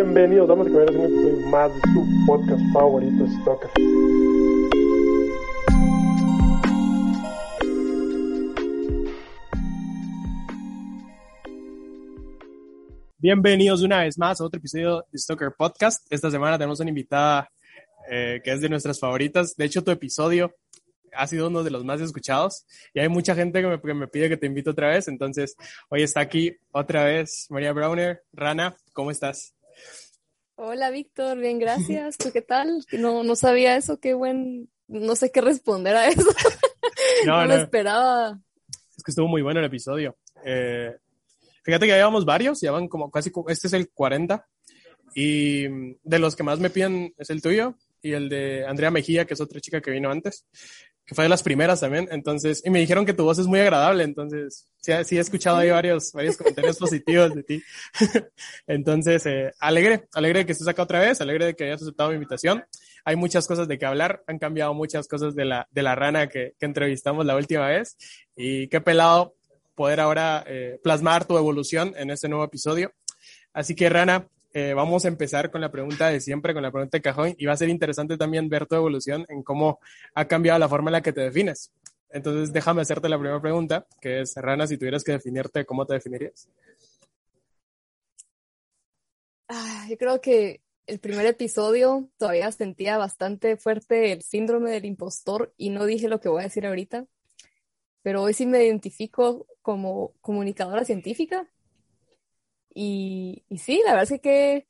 Bienvenidos, damas y caballeros, a un episodio más de su podcast favorito, Stalker. Bienvenidos una vez más a otro episodio de Stalker Podcast. Esta semana tenemos una invitada eh, que es de nuestras favoritas. De hecho, tu episodio ha sido uno de los más escuchados y hay mucha gente que me, que me pide que te invite otra vez. Entonces, hoy está aquí otra vez María Browner. Rana, ¿cómo estás? Hola, Víctor. Bien, gracias. ¿Tú qué tal? No, no sabía eso. Qué buen... No sé qué responder a eso. no, no, lo esperaba. Es que estuvo muy bueno el episodio. Eh, Fíjate que llevamos varios, llevan como casi, este es el 40. Y de los que más me piden es el tuyo y el de Andrea Mejía, que es otra chica que vino antes, que fue de las primeras también. Entonces, y me dijeron que tu voz es muy agradable. Entonces, sí, sí he escuchado ahí varios, varios comentarios positivos de ti. entonces, eh, alegre, alegre de que estés acá otra vez, alegre de que hayas aceptado mi invitación. Hay muchas cosas de que hablar, han cambiado muchas cosas de la, de la rana que, que entrevistamos la última vez. Y qué pelado poder ahora eh, plasmar tu evolución en este nuevo episodio. Así que, Rana, eh, vamos a empezar con la pregunta de siempre, con la pregunta de cajón, y va a ser interesante también ver tu evolución en cómo ha cambiado la forma en la que te defines. Entonces, déjame hacerte la primera pregunta, que es, Rana, si tuvieras que definirte, ¿cómo te definirías? Ah, yo creo que el primer episodio todavía sentía bastante fuerte el síndrome del impostor y no dije lo que voy a decir ahorita pero hoy sí me identifico como comunicadora científica. Y, y sí, la verdad es que,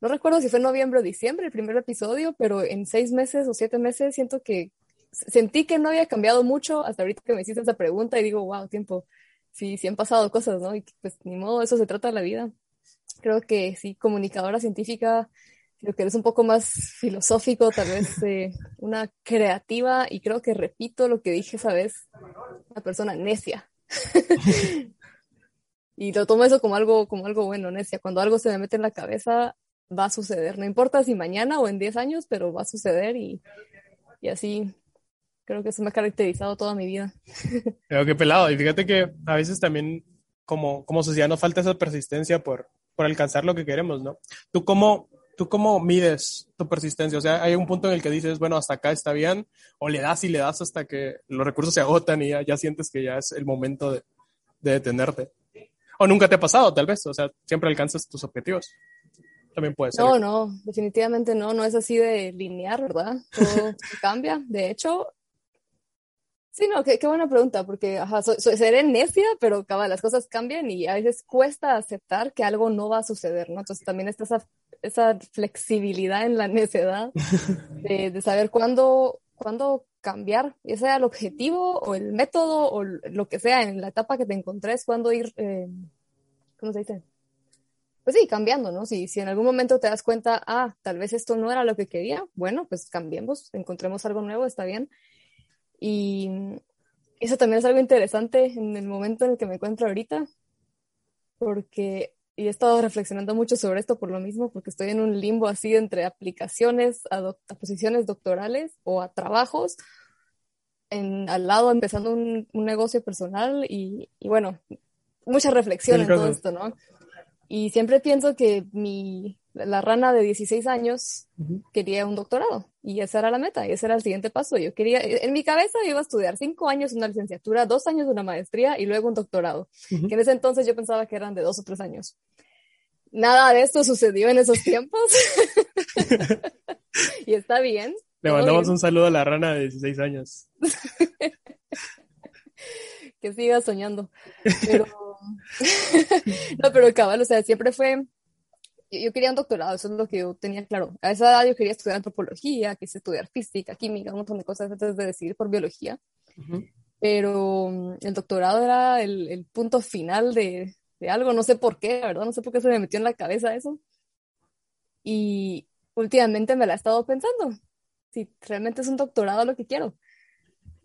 no recuerdo si fue noviembre o diciembre el primer episodio, pero en seis meses o siete meses siento que sentí que no había cambiado mucho hasta ahorita que me hiciste esa pregunta y digo, wow, tiempo, sí, sí han pasado cosas, ¿no? Y pues ni modo, eso se trata la vida. Creo que sí, comunicadora científica lo que eres un poco más filosófico, tal vez eh, una creativa, y creo que repito lo que dije esa vez, una persona necia. y lo tomo eso como algo, como algo bueno, necia. Cuando algo se me mete en la cabeza, va a suceder. No importa si mañana o en 10 años, pero va a suceder y, y así creo que eso me ha caracterizado toda mi vida. Creo que pelado. Y fíjate que a veces también como, como sociedad nos falta esa persistencia por, por alcanzar lo que queremos, ¿no? ¿Tú cómo, ¿Tú cómo mides tu persistencia? O sea, hay un punto en el que dices, bueno, hasta acá está bien, o le das y le das hasta que los recursos se agotan y ya, sientes que ya es el momento de, detenerte. O nunca te ha pasado, tal vez, o sea, siempre alcanzas tus objetivos. También puede ser. No, no, definitivamente no, no es así de lineal, ¿verdad? Todo cambia. De hecho, Sí, no, qué, buena pregunta, porque ajá, seré necia, pero cabal, las cosas cambian y a veces cuesta aceptar que algo no va a suceder, ¿no? Entonces también está esa flexibilidad en la necedad de, saber cuándo, cuándo cambiar, ya sea el objetivo o el método o lo que sea en la etapa que te encontres, cuándo ir, eh, ¿cómo se dice? Pues sí, cambiando, ¿no? Si, si en algún momento te das cuenta, ah, tal vez esto no era lo que quería, bueno, pues cambiemos, encontremos algo nuevo, está bien. Y eso también es algo interesante en el momento en el que me encuentro ahorita, porque y he estado reflexionando mucho sobre esto por lo mismo, porque estoy en un limbo así entre aplicaciones a, posiciones doctorales o a trabajos, en, al lado empezando un, un negocio personal y, y, bueno, mucha reflexión en todo esto, ¿no? Y siempre pienso que mi, la rana de 16 años quería un doctorado y esa era la meta y ese era el siguiente paso. Yo quería, en mi cabeza iba a estudiar cinco años una licenciatura, dos años una maestría y luego un doctorado, que en ese entonces yo pensaba que eran de dos o tres años. Nada de esto sucedió en esos tiempos y está bien. Le mandamos un saludo a la rana de 16 años. que siga soñando. Pero... no, pero cabal, o sea, siempre fue yo quería un doctorado, eso es lo que yo tenía claro. A esa edad yo quería estudiar antropología, quise estudiar física, química, un montón de cosas antes de decidir por biología. Pero mm, el doctorado era el, el punto final de, de, algo, no sé por qué, ¿verdad? No sé por qué se me metió en la cabeza eso. Y últimamente me la he estado pensando, si realmente es un doctorado lo que quiero.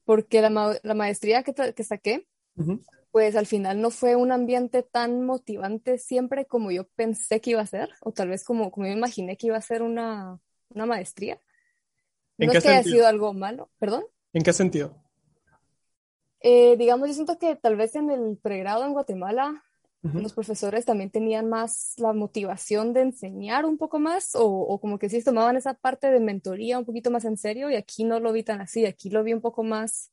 Porque la, la maestría que, que saqué, pues al final no fue un ambiente tan motivante siempre como yo pensé que iba a ser, o tal vez como, como yo imaginé que iba a ser una, una maestría. ¿En no qué es que haya sido algo malo, perdón. ¿En qué sentido? Eh, digamos, yo siento que tal vez en el pregrado en Guatemala los profesores también tenían más la motivación de enseñar un poco más o, o, como que sí tomaban esa parte de mentoría un poquito más en serio y aquí no lo vi tan así, aquí lo vi un poco más,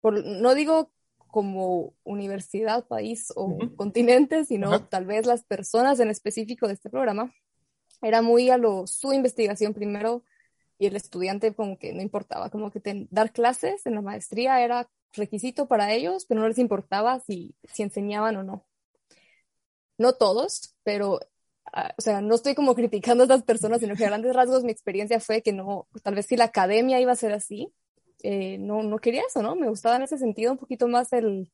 por, no digo como universidad, país o uh -huh. continente, sino uh -huh. tal vez las personas en específico de este programa, era muy a lo su investigación primero y el estudiante como que no importaba, como que ten, dar clases en la maestría era requisito para ellos, pero no les importaba si, si enseñaban o no no todos, pero, uh, o sea, no estoy como criticando a estas personas, sino que a grandes rasgos mi experiencia fue que no, tal vez si la academia iba a ser así, eh, no, no quería eso, ¿no? Me gustaba en ese sentido un poquito más el,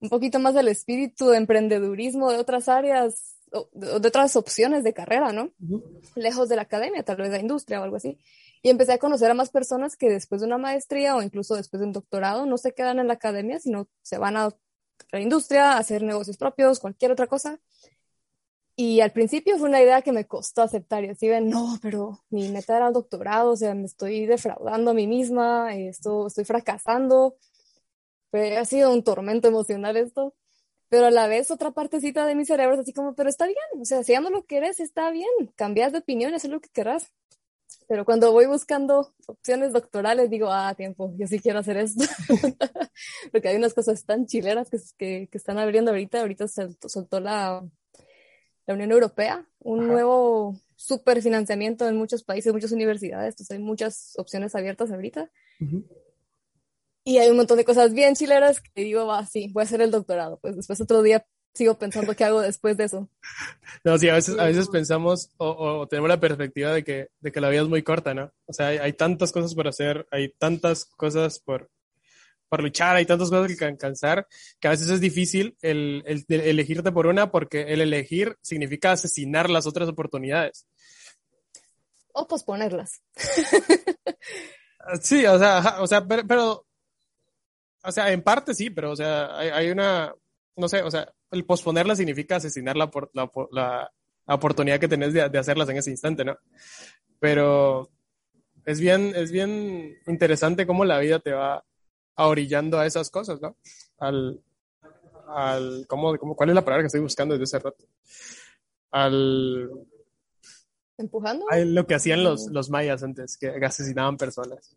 un poquito más el espíritu de emprendedurismo de otras áreas, de, de otras opciones de carrera, ¿no? Uh -huh. Lejos de la academia, tal vez la industria o algo así. Y empecé a conocer a más personas que después de una maestría o incluso después de un doctorado no se quedan en la academia, sino se van a la industria, hacer negocios propios, cualquier otra cosa. Y al principio fue una idea que me costó aceptar y así ven, no, pero mi meta era el doctorado, o sea, me estoy defraudando a mí misma, esto, estoy fracasando. Pero ha sido un tormento emocional esto. Pero a la vez otra partecita de mi cerebro es así como, pero está bien, o sea, si ya no lo quieres, está bien, cambias de opinión, haz lo que querrás. Pero cuando voy buscando opciones doctorales, digo, ah, tiempo, yo sí quiero hacer esto. Porque hay unas cosas tan chileras que, que, que están abriendo ahorita. Ahorita se soltó la, la Unión Europea, un Ajá. nuevo super financiamiento en muchos países, muchas universidades. Entonces hay muchas opciones abiertas ahorita. Uh -huh. Y hay un montón de cosas bien chileras que digo, va, sí, voy a hacer el doctorado. Pues después otro día sigo pensando qué hago después de eso. No, sí, a veces, a veces pensamos o, o, tenemos la perspectiva de que, de que la vida es muy corta, ¿no? O sea, hay, hay tantas cosas por hacer, hay tantas cosas por, por luchar, hay tantas cosas que alcanzar, que a veces es difícil el, el, el, elegirte por una porque el elegir significa asesinar las otras oportunidades. O posponerlas. sí, o sea, o sea, pero, pero, o sea, en parte sí, pero, o sea, hay, hay una, no sé, o sea, el posponerla significa asesinar la, la, la, la oportunidad que tenés de, de, hacerlas en ese instante, ¿no? Pero es bien, es bien interesante cómo la vida te va orillando a esas cosas, ¿no? Al, al ¿cómo, cómo, ¿cuál es la palabra que estoy buscando desde ese rato? Al... ¿Empujando? A lo que hacían los, los mayas antes, que asesinaban personas.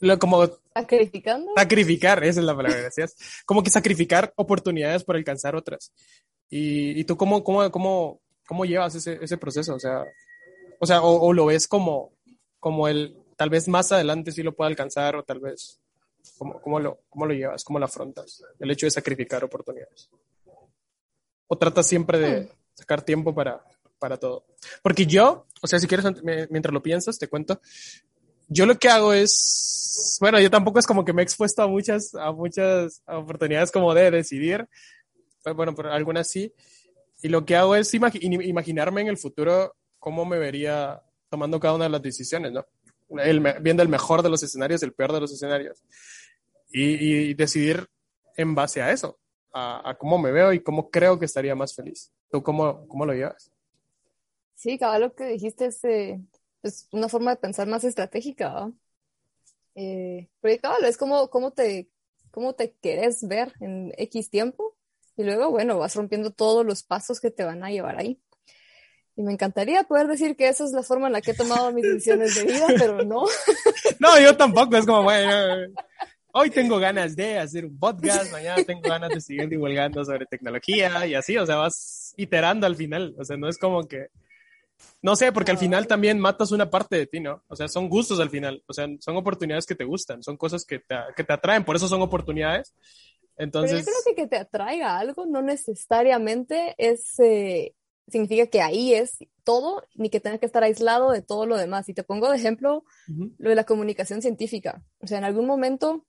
Lo, como sacrificando sacrificar esa es la palabra gracias como que sacrificar oportunidades por alcanzar otras y, y tú cómo cómo cómo cómo llevas ese, ese proceso o sea o sea o, o, lo ves como como el tal vez más adelante sí lo pueda alcanzar o tal vez cómo, cómo lo cómo lo llevas cómo lo afrontas el hecho de sacrificar oportunidades. O tratas siempre de Hmm. sacar tiempo para para todo porque yo o sea si quieres mientras lo piensas te cuento. Yo lo que hago es, bueno, yo tampoco es como que me he expuesto a muchas, a muchas oportunidades como de decidir, bueno, pero algunas sí, y lo que hago es imag imaginarme en el futuro cómo me vería tomando cada una de las decisiones, ¿no? El, viendo el mejor de los escenarios, el peor de los escenarios, y, decidir en base a eso, a, cómo me veo y cómo creo que estaría más feliz. ¿Tú cómo, cómo lo llevas? Sí, cada lo que dijiste es... Eh es una forma de pensar más estratégica. ¿no? Eh, cabal, es como, como, te, cómo te querés ver en X tiempo y luego, bueno, vas rompiendo todos los pasos que te van a llevar ahí. Y me encantaría poder decir que esa es la forma en la que he tomado mis decisiones de vida, pero no. No, yo tampoco, es como, bueno, hoy tengo ganas de hacer un podcast, mañana tengo ganas de seguir divulgando sobre tecnología y así, o sea, vas iterando al final, o sea, no es como que no sé, porque al final también matas una parte de ti, ¿no? O sea, son gustos al final, o sea, son oportunidades que te gustan, son cosas que te, que te atraen, por eso son oportunidades. Entonces... Pero yo creo que que te atraiga algo no necesariamente es, eh, significa que ahí es todo, ni que tengas que estar aislado de todo lo demás. Y te pongo de ejemplo uh -huh. lo de la comunicación científica. O sea, en algún momento,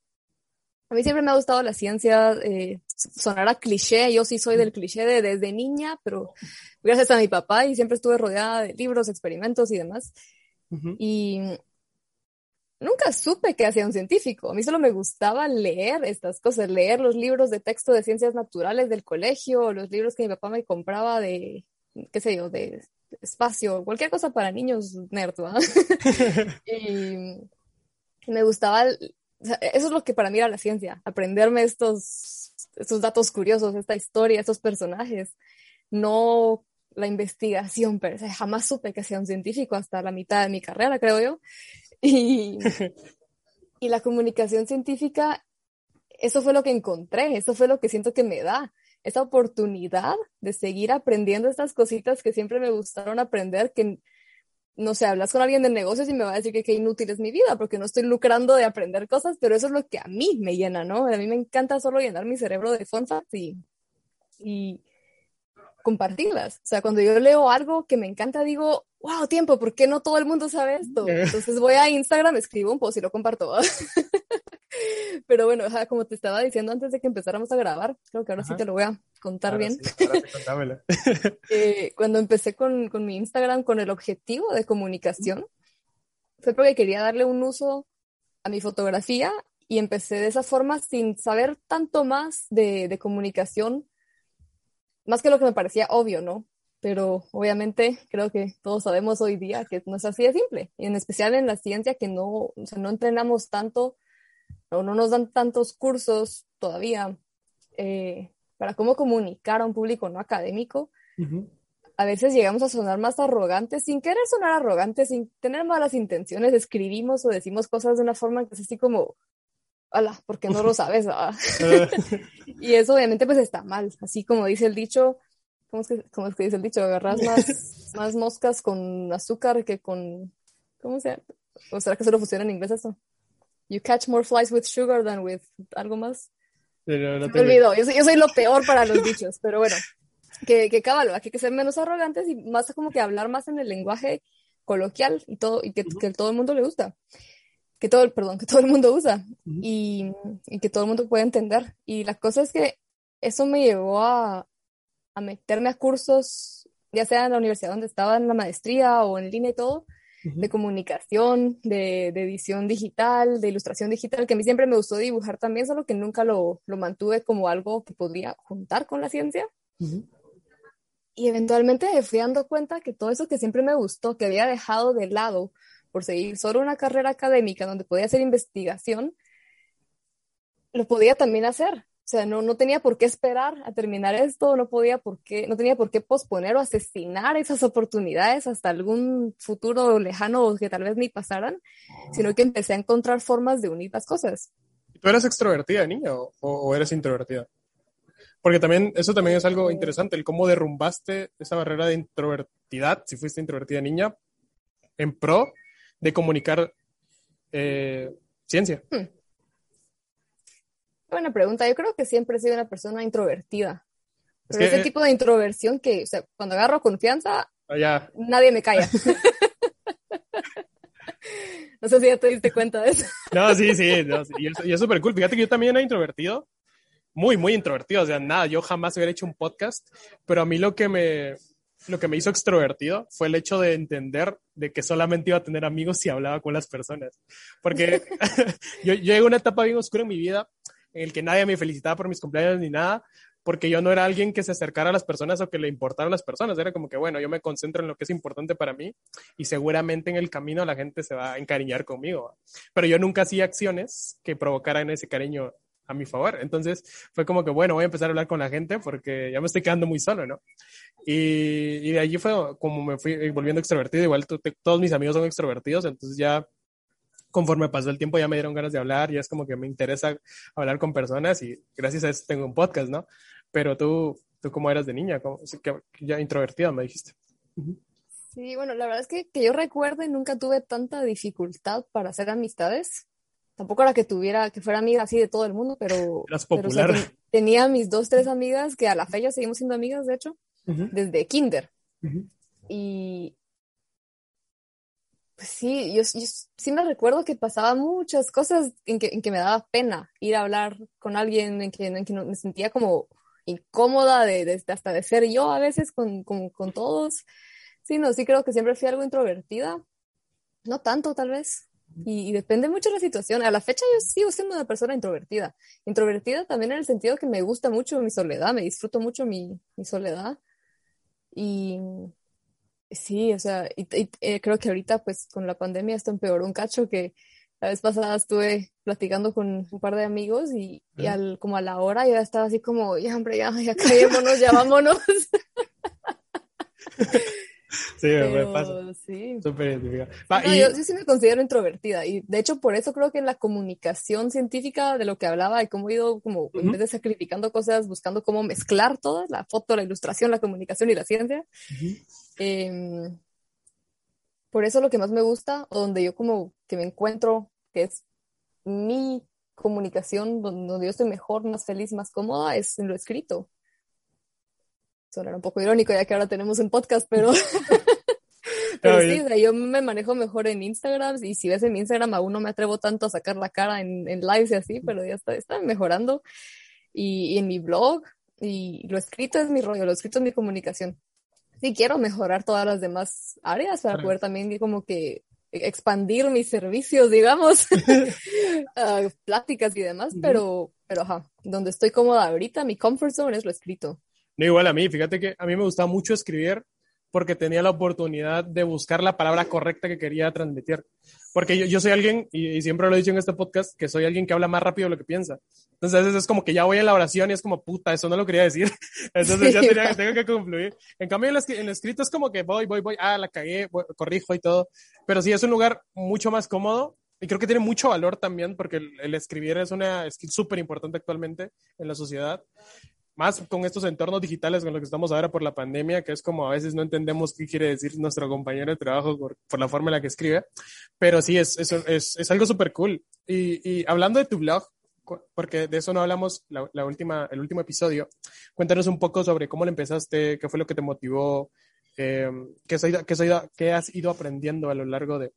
a mí siempre me ha gustado la ciencia, eh, sonará cliché, yo sí soy del cliché de desde niña, pero gracias a mi papá y siempre estuve rodeada de libros, experimentos y demás. Uh -huh. Y nunca supe que hacía un científico. A mí solo me gustaba leer estas cosas, leer los libros de texto de ciencias naturales del colegio, los libros que mi papá me compraba de, qué sé yo, de espacio, cualquier cosa para niños nerd, y me gustaba eso es lo que para mí era la ciencia, aprenderme estos, estos datos curiosos, esta historia, estos personajes, no la investigación, pero jamás supe que sea un científico hasta la mitad de mi carrera, creo yo. Y, y la comunicación científica, eso fue lo que encontré, eso fue lo que siento que me da, esa oportunidad de seguir aprendiendo estas cositas que siempre me gustaron aprender, que no sé, hablas con alguien de negocios y me va a decir que qué inútil es mi vida, porque no estoy lucrando de aprender cosas, pero eso es lo que a mí me llena, ¿no? A mí me encanta solo llenar mi cerebro de fun facts y, y compartirlas. O sea, cuando yo leo algo que me encanta, digo, wow, tiempo, ¿por qué no todo el mundo sabe esto? Entonces voy a Instagram, escribo un post y lo comparto. Pero bueno, como te estaba diciendo antes de que empezáramos a grabar, creo que ahora sí te lo voy a contar bien. eh, cuando empecé con, con, mi Instagram con el objetivo de comunicación, fue porque quería darle un uso a mi fotografía y empecé de esa forma sin saber tanto más de, de comunicación, más que lo que me parecía obvio, ¿no? Pero obviamente creo que todos sabemos hoy día que no es así de simple, y en especial en la ciencia que no, o sea, no entrenamos tanto o no nos dan tantos cursos todavía eh, para cómo comunicar a un público no académico, a veces llegamos a sonar más arrogantes, sin querer sonar arrogantes, sin tener malas intenciones, escribimos o decimos cosas de una forma que es así como, hola, porque no lo sabes, y eso obviamente pues está mal, así como dice el dicho, ¿cómo es que, cómo es que dice el dicho? Agarras más, más moscas con azúcar que con, ¿cómo se ¿O será que solo funciona en inglés eso? You catch more flies with sugar than with algo más. No, no te olvido. Yo soy, yo soy, lo peor para los dichos, pero bueno, que, que cabalo, hay que ser menos arrogantes y más como que hablar más en el lenguaje coloquial y todo, y que, que todo el mundo le gusta. Que todo, perdón, que todo el mundo usa y, y, que todo el mundo puede entender. Y la cosa es que eso me llevó a, a meterme a cursos, ya sea en la universidad donde estaba en la maestría o en línea y todo, de comunicación, de, edición digital, de ilustración digital, que a mí siempre me gustó dibujar también, solo que nunca lo, lo mantuve como algo que podría juntar con la ciencia. Y eventualmente me fui dando cuenta que todo eso que siempre me gustó, que había dejado de lado por seguir solo una carrera académica donde podía hacer investigación, lo podía también hacer. O sea, no, no tenía por qué esperar a terminar esto, no, podía por qué, no tenía por qué posponer o asesinar esas oportunidades hasta algún futuro lejano que tal vez ni pasaran, sino que empecé a encontrar formas de unir las cosas. ¿Tú eras extrovertida, niña, o, o eres introvertida? Porque también, eso también es algo interesante, el cómo derrumbaste esa barrera de introvertidad, si fuiste introvertida niña, en pro de comunicar eh, ciencia. Hmm. Buena pregunta. Yo creo que siempre he sido una persona introvertida. Pero ese tipo de introversión que, o sea, cuando agarro confianza, ah, nadie me calla. no sé si ya te diste cuenta de eso. no, sí, sí. y es súper cool. Fíjate que yo también era introvertido. Muy, muy introvertido. O sea, nada, yo jamás hubiera hecho un podcast. Pero a mí lo que me, lo que me hizo extrovertido fue el hecho de entender de que solamente iba a tener amigos si hablaba con las personas. Porque yo, yo llegué a una etapa bien oscura en mi vida en el que nadie me felicitaba por mis cumpleaños ni nada, porque yo no era alguien que se acercara a las personas o que le importaran las personas, era como que, bueno, yo me concentro en lo que es importante para mí y seguramente en el camino la gente se va a encariñar conmigo, pero yo nunca hacía acciones que provocaran ese cariño a mi favor. Entonces fue como que, bueno, voy a empezar a hablar con la gente porque ya me estoy quedando muy solo, ¿no? Y, y de allí fue como me fui volviendo extrovertido. Igual todos mis amigos son extrovertidos, entonces ya conforme pasó el tiempo ya me dieron ganas de hablar, ya es como que me interesa hablar con personas y gracias a eso tengo un podcast, ¿no? Pero tú, tú cómo eras de niña, ¿Cómo, que, ya introvertida me dijiste. Sí, bueno, la verdad es que, que yo recuerde nunca tuve tanta dificultad para hacer amistades. Tampoco era que tuviera, que fuera amiga así de todo el mundo, pero... Eras popular. tenía mis dos, tres amigas que a la fecha seguimos siendo amigas, de hecho, desde kinder. Y, pues sí, yo, sí me recuerdo que pasaba muchas cosas en que, en que me daba pena ir a hablar con alguien, en que, en que me sentía como incómoda de, hasta de ser yo a veces con, con, con, todos. Sí, no, sí creo que siempre fui algo introvertida. No tanto, tal vez. Y, depende mucho de la situación. A la fecha yo sigo siendo una persona introvertida. Introvertida también en el sentido que me gusta mucho mi soledad, me disfruto mucho mi, mi soledad. Y, Sí, o sea, y, eh, creo que ahorita pues con la pandemia esto empeoró un cacho que La vez pasada estuve platicando con un par de amigos y, y al, como a la hora ya estaba así como, ya hombre, ya, ya callémonos, ya vámonos. Sí, me Pero pasa. sí. Súper identificado. Va, No, y- yo, yo sí me considero introvertida y de hecho por eso creo que en la comunicación científica de lo que hablaba y cómo he ido como en vez de sacrificando cosas, buscando cómo mezclar todas, la foto, la ilustración, la comunicación y la ciencia. Em, por eso lo que más me gusta, o donde yo como que me encuentro, que es mi comunicación, donde, donde yo estoy mejor, más feliz, más cómoda, es en lo escrito. Sonará un poco irónico ya que ahora tenemos un podcast, pero... Pero sí, o sea, yo me manejo mejor en Instagram y si ves en mi Instagram aún no me atrevo tanto a sacar la cara en, en lives y así, pero ya está, está mejorando. Y, y en mi blog y lo escrito es mi rollo, lo escrito es mi comunicación. Sí quiero mejorar todas las demás áreas para poder también como que expandir mis servicios, digamos, a pláticas y demás, Ujú. pero, pero ajá, donde estoy cómoda ahorita, mi comfort zone es lo escrito. No, igual a mí, fíjate que a mí me gustaba mucho escribir porque tenía la oportunidad de buscar la palabra correcta que quería transmitir. Porque yo, yo soy alguien, y, y siempre lo he dicho en este podcast, que soy alguien que habla más rápido de lo que piensa. Entonces a veces es como que ya voy en la oración y es como, puta, eso no lo quería decir. Entonces ya Sí, tenía- va. tengo que concluir. En cambio, en lo, en lo escrito es como que voy, voy, voy, ah, la cagué, voy- corrijo y todo. Pero sí, es un lugar mucho más cómodo y creo que tiene mucho valor también porque el, el escribir es una skill súper importante actualmente en la sociedad más con estos entornos digitales con los que estamos ahora por la pandemia, que es como a veces no entendemos qué quiere decir nuestro compañero de trabajo por, por la forma en la que escribe, pero sí, es, es, es, es algo súper cool. Y, y hablando de tu blog, porque de eso no hablamos la, la última, el último episodio, cuéntanos un poco sobre cómo lo empezaste, qué fue lo que te motivó, eh, qué, has ido- qué has ido- qué has ido aprendiendo a lo largo de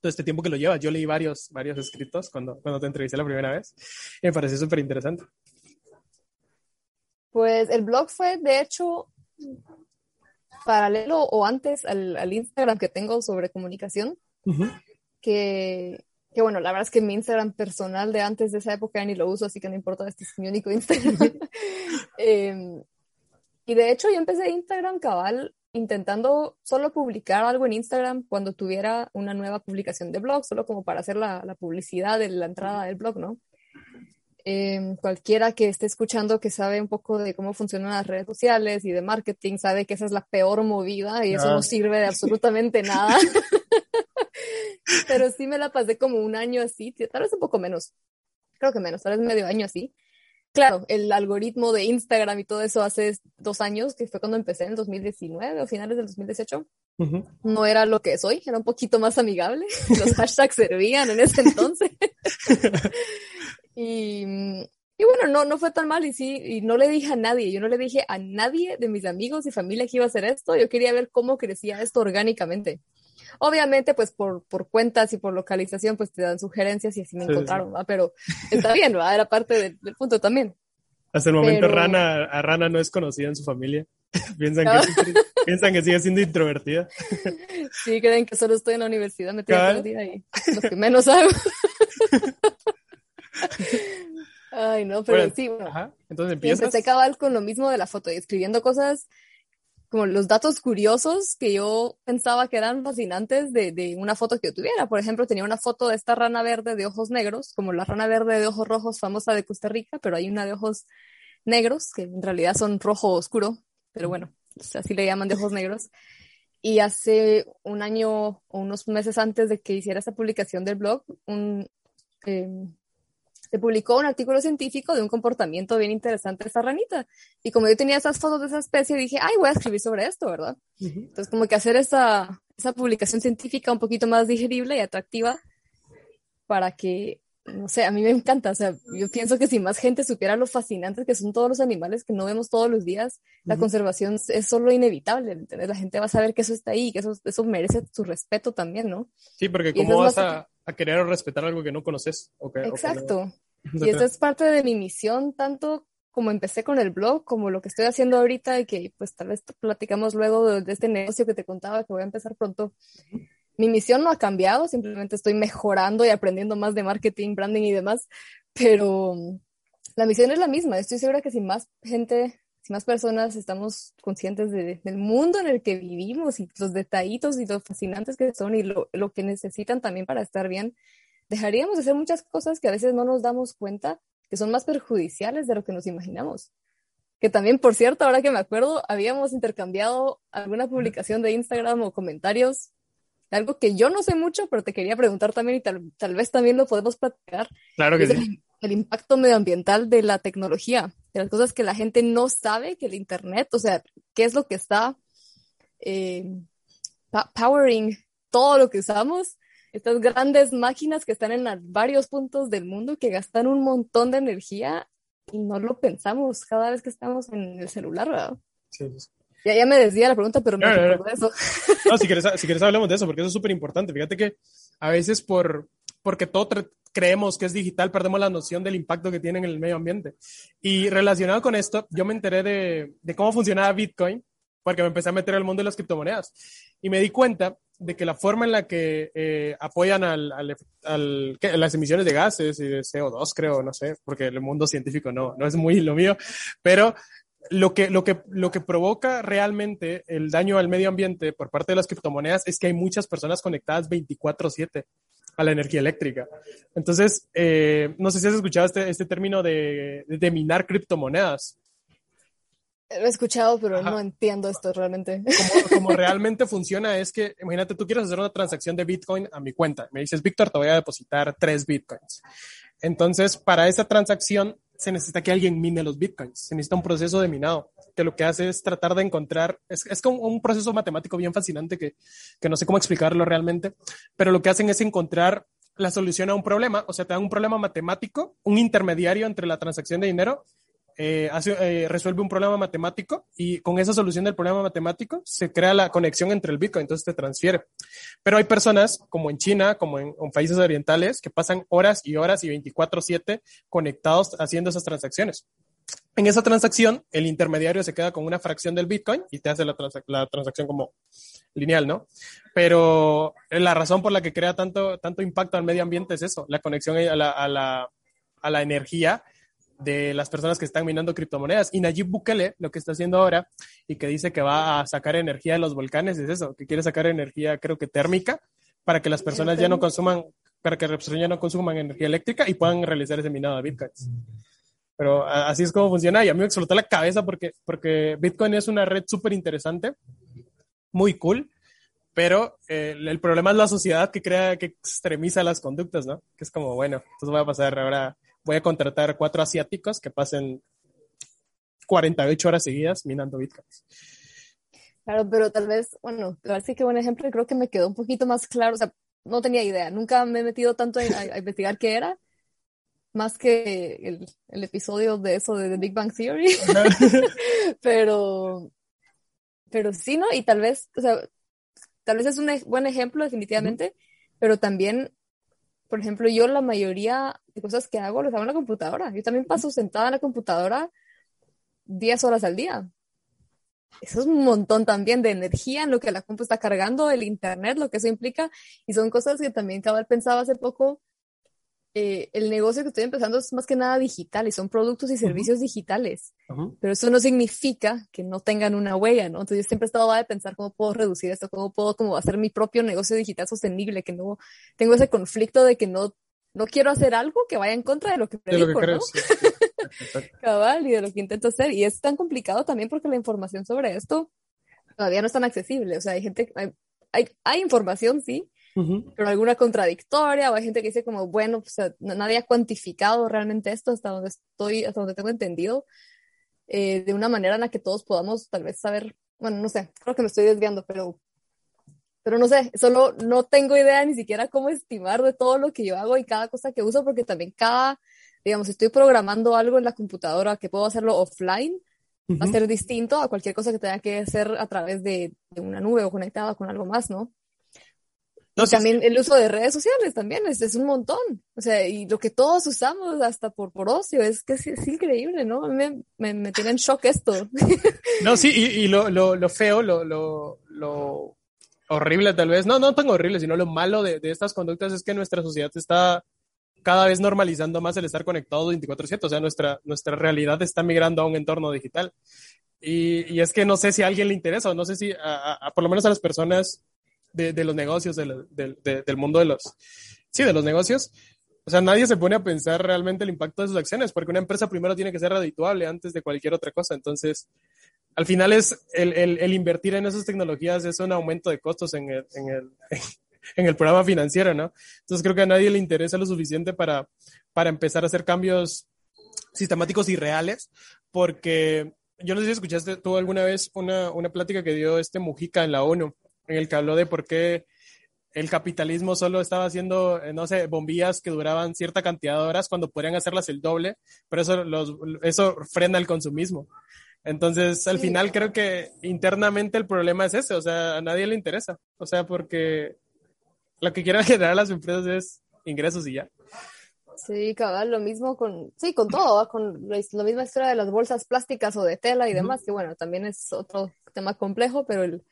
todo este tiempo que lo llevas. Yo leí varios, varios escritos cuando, cuando te entrevisté la primera vez y me pareció súper interesante. Pues el blog fue, de hecho, paralelo o antes al, al Instagram que tengo sobre comunicación, que, que bueno, la verdad es que mi Instagram personal de antes de esa época ni lo uso, así que no importa, este es mi único Instagram. Em, y de hecho yo empecé Instagram cabal intentando solo publicar algo en Instagram cuando tuviera una nueva publicación de blog, solo como para hacer la, la publicidad de la entrada del blog, ¿no? Em, cualquiera que esté escuchando que sabe un poco de cómo funcionan las redes sociales y de marketing sabe que esa es la peor movida y eso Ah. no sirve de absolutamente nada. Pero sí me la pasé como un año así, tal vez un poco menos, creo que menos, tal vez medio año así. Claro, el algoritmo de Instagram y todo eso hace dos años, que fue cuando empecé en el 2019 o finales del 2018, Ujú. no era lo que soy, era un poquito más amigable. Los hashtags servían en ese entonces. y, y bueno, no, no fue tan mal y sí, y no le dije a nadie, yo no le dije a nadie de mis amigos y familia que iba a hacer esto, yo quería ver cómo crecía esto orgánicamente. Obviamente, pues por, por cuentas y por localización, pues te dan sugerencias y así me Sí, sí. encontraron, ¿va? Pero está bien, ¿va? Era parte del, del punto también. Hasta el momento Pero- Rana, a Rana no es conocida en su familia. piensan, Ah. que, piensan que sigue siendo introvertida. Sí, creen que solo estoy en la universidad metida todo el día y lo que menos hago. Ay, no, pero Bueno, sí, bueno, Ajá. Entonces empiezas. empecé cabal con lo mismo de la foto y escribiendo cosas como los datos curiosos que yo pensaba que eran fascinantes de, de una foto que yo tuviera. Por ejemplo, tenía una foto de esta rana verde de ojos negros, como la rana verde de ojos rojos famosa de Costa Rica, pero hay una de ojos negros, que en realidad son rojo oscuro, pero bueno, así le llaman de ojos negros. Y hace un año o unos meses antes de que hiciera esta publicación del blog, un, eh, se publicó un artículo científico de un comportamiento bien interesante de esta ranita. Y como yo tenía esas fotos de esa especie, dije, ay, voy a escribir sobre esto, ¿verdad? Entonces, como que hacer esa, esa publicación científica un poquito más digerible y atractiva para que, no sé, a mí me encanta. O sea, yo pienso que si más gente supiera lo fascinantes que son todos los animales que no vemos todos los días, la Ujú. conservación es solo inevitable. ¿entendés? La gente va a saber que eso está ahí, que eso, eso merece su respeto también, ¿no? Sí, porque Y ¿cómo eso es vas a, a querer o respetar algo que no conoces? Exacto. Y esta es parte de mi misión, tanto como empecé con el blog, como lo que estoy haciendo ahorita y que pues tal vez platicamos luego de, de este negocio que te contaba que voy a empezar pronto. Mi misión no ha cambiado, simplemente estoy mejorando y aprendiendo más de marketing, branding y demás, pero la misión es la misma. Estoy segura que si más gente, si más personas estamos conscientes de- del mundo en el que vivimos y los detallitos y lo fascinantes que son y lo, lo que necesitan también para estar bien, dejaríamos de hacer muchas cosas que a veces no nos damos cuenta que son más perjudiciales de lo que nos imaginamos. Que también, por cierto, ahora que me acuerdo, habíamos intercambiado alguna publicación de Instagram o comentarios algo que yo no sé mucho, pero te quería preguntar también y tal, tal vez también lo podemos platicar. Claro que sí. El, impacto medioambiental de la tecnología, de las cosas que la gente no sabe, que el Internet, o sea, qué es lo que está eh, powering todo lo que usamos. Estas grandes máquinas que están en varios puntos del mundo, que gastan un montón de energía y no lo pensamos cada vez que estamos en el celular, ¿verdad? Sí, sí. Ya, ya me desvía la pregunta, pero me No, no, no. recuerdo eso. No, si quieres, si quieres hablemos de eso, porque eso es súper importante. Fíjate que a veces por, porque todo creemos que es digital, perdemos la noción del impacto que tiene en el medio ambiente. Y relacionado con esto, yo me enteré de, de cómo funcionaba Bitcoin, porque me empecé a meter al mundo de las criptomonedas. Y me di cuenta de que la forma en la que eh, apoyan al, al, al- las emisiones de gases y de CO2, creo, no sé, porque el mundo científico no, no es muy lo mío, pero lo que, lo, que, lo que provoca realmente el daño al medio ambiente por parte de las criptomonedas es que hay muchas personas conectadas 24/7 a la energía eléctrica. Entonces, eh, no sé si has escuchado este, este término de, de minar criptomonedas. Lo he escuchado, pero Ajá. no entiendo esto realmente. Como, como realmente funciona es que, imagínate, tú quieres hacer una transacción de Bitcoin a mi cuenta. Me dices, Víctor, te voy a depositar tres Bitcoins. Entonces, para esa transacción se necesita que alguien mine los Bitcoins. Se necesita un proceso de minado, que lo que hace es tratar de encontrar, es, es como un proceso matemático bien fascinante que, que no sé cómo explicarlo realmente, pero lo que hacen es encontrar la solución a un problema, o sea, te dan un problema matemático, un intermediario entre la transacción de dinero eh, eh, resuelve un problema matemático y con esa solución del problema matemático se crea la conexión entre el Bitcoin, entonces te transfiere. Pero hay personas, como en China, como en, países orientales, que pasan horas y horas y 24/7 conectados haciendo esas transacciones. En esa transacción, el intermediario se queda con una fracción del Bitcoin y te hace la, la transacción como lineal, ¿no? Pero la razón por la que crea tanto, tanto impacto al medio ambiente es eso, la conexión a la, a la, a la energía de las personas que están minando criptomonedas. Y Nayib Bukele lo que está haciendo ahora y que dice que va a sacar energía de los volcanes es eso, que quiere sacar energía creo que térmica para que las personas ya no consuman, para que las personas ya no consuman energía eléctrica y puedan realizar ese minado de bitcoins. Pero así es como funciona y a mí me explotó la cabeza porque, porque Bitcoin es una red súper interesante, muy cool, pero eh, el, el problema es la sociedad que crea, que extremiza las conductas, ¿no? Que es como, bueno, entonces voy a pasar ahora, voy a contratar cuatro asiáticos que pasen 48 horas seguidas minando bitcoins. Claro, pero tal vez, bueno, así que buen ejemplo, creo que me quedó un poquito más claro, o sea, no tenía idea, nunca me he metido tanto a, a- a investigar qué era, más que el, el episodio de eso de The Big Bang Theory, pero, pero sí, ¿no? Y tal vez, o sea, tal vez es un ej- buen ejemplo definitivamente, pero también, por ejemplo, yo la mayoría de cosas que hago las hago en la computadora, yo también paso sentada en la computadora 10 horas al día. Eso es un montón también de energía en lo que la compu está cargando, el internet, lo que eso implica. Y son cosas que también cabal pensaba hace poco. Eh, el negocio que estoy empezando es más que nada digital y son productos y servicios digitales. Ujú. Pero eso no significa que no tengan una huella, ¿no? Entonces yo siempre he estado a de pensar cómo puedo reducir esto, cómo puedo como hacer mi propio negocio digital sostenible, que no tengo ese conflicto de que no, no quiero hacer algo que vaya en contra de lo que predico, ¿no? sí, cabal y de lo que intento hacer. Y es tan complicado también porque la información sobre esto todavía no es tan accesible. O sea, hay gente, hay, hay, hay información, sí, Ujú. pero alguna contradictoria o hay gente que dice como, bueno, pues, nadie ha cuantificado realmente esto hasta donde estoy, hasta donde tengo entendido, eh, de una manera en la que todos podamos tal vez saber, bueno, no sé, creo que me estoy desviando, pero, pero no sé, solo no tengo idea ni siquiera cómo estimar de todo lo que yo hago y cada cosa que uso, porque también cada, digamos, estoy programando algo en la computadora que puedo hacerlo offline, va a ser distinto a cualquier cosa que tenga que hacer a través de, de una nube o conectada con algo más, ¿no? No, sí, también el uso de redes sociales también es, es un montón. O sea, y lo que todos usamos hasta por, por ocio, es que es, es increíble, ¿no? Me, me, me tiene en shock esto. No, sí, y, y lo, lo, lo feo, lo, lo, lo horrible tal vez, no, no tan horrible, sino lo malo de, de estas conductas es que nuestra sociedad está cada vez normalizando más el estar conectado 24/7, o sea, nuestra, nuestra realidad está migrando a un entorno digital. Y, y es que no sé si a alguien le interesa, o no sé si, a, a- a- por lo menos a las personas de, los negocios, del- de- del mundo de los, sí, de los negocios, o sea, nadie se pone a pensar realmente el impacto de sus acciones, porque una empresa primero tiene que ser redituable antes de cualquier otra cosa. Entonces, al final es el, el, el invertir en esas tecnologías es un aumento de costos en el, en el, en el programa financiero, ¿no? Entonces creo que a nadie le interesa lo suficiente para, para empezar a hacer cambios sistemáticos y reales, porque yo no sé si escuchaste tú alguna vez una, una plática que dio este Mujica en la ONU, en el que habló de por qué el capitalismo solo estaba haciendo, eh, no sé, bombillas que duraban cierta cantidad de horas cuando podrían hacerlas el doble, pero eso, los, eso frena el consumismo. Entonces, al Sí. final creo que internamente el problema es ese, o sea, a nadie le interesa, o sea, porque lo que quieren generar las empresas es ingresos y ya. Sí, cabal, lo mismo con, sí, con todo, ¿va? con la, la misma historia de las bolsas plásticas o de tela y demás, que bueno, también es otro tema complejo, pero el,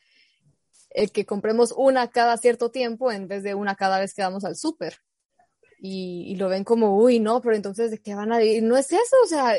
el que compremos una cada cierto tiempo en vez de una cada vez que vamos al súper. Y, lo ven como, uy, no, pero entonces, ¿de qué van a vivir? No es eso, o sea,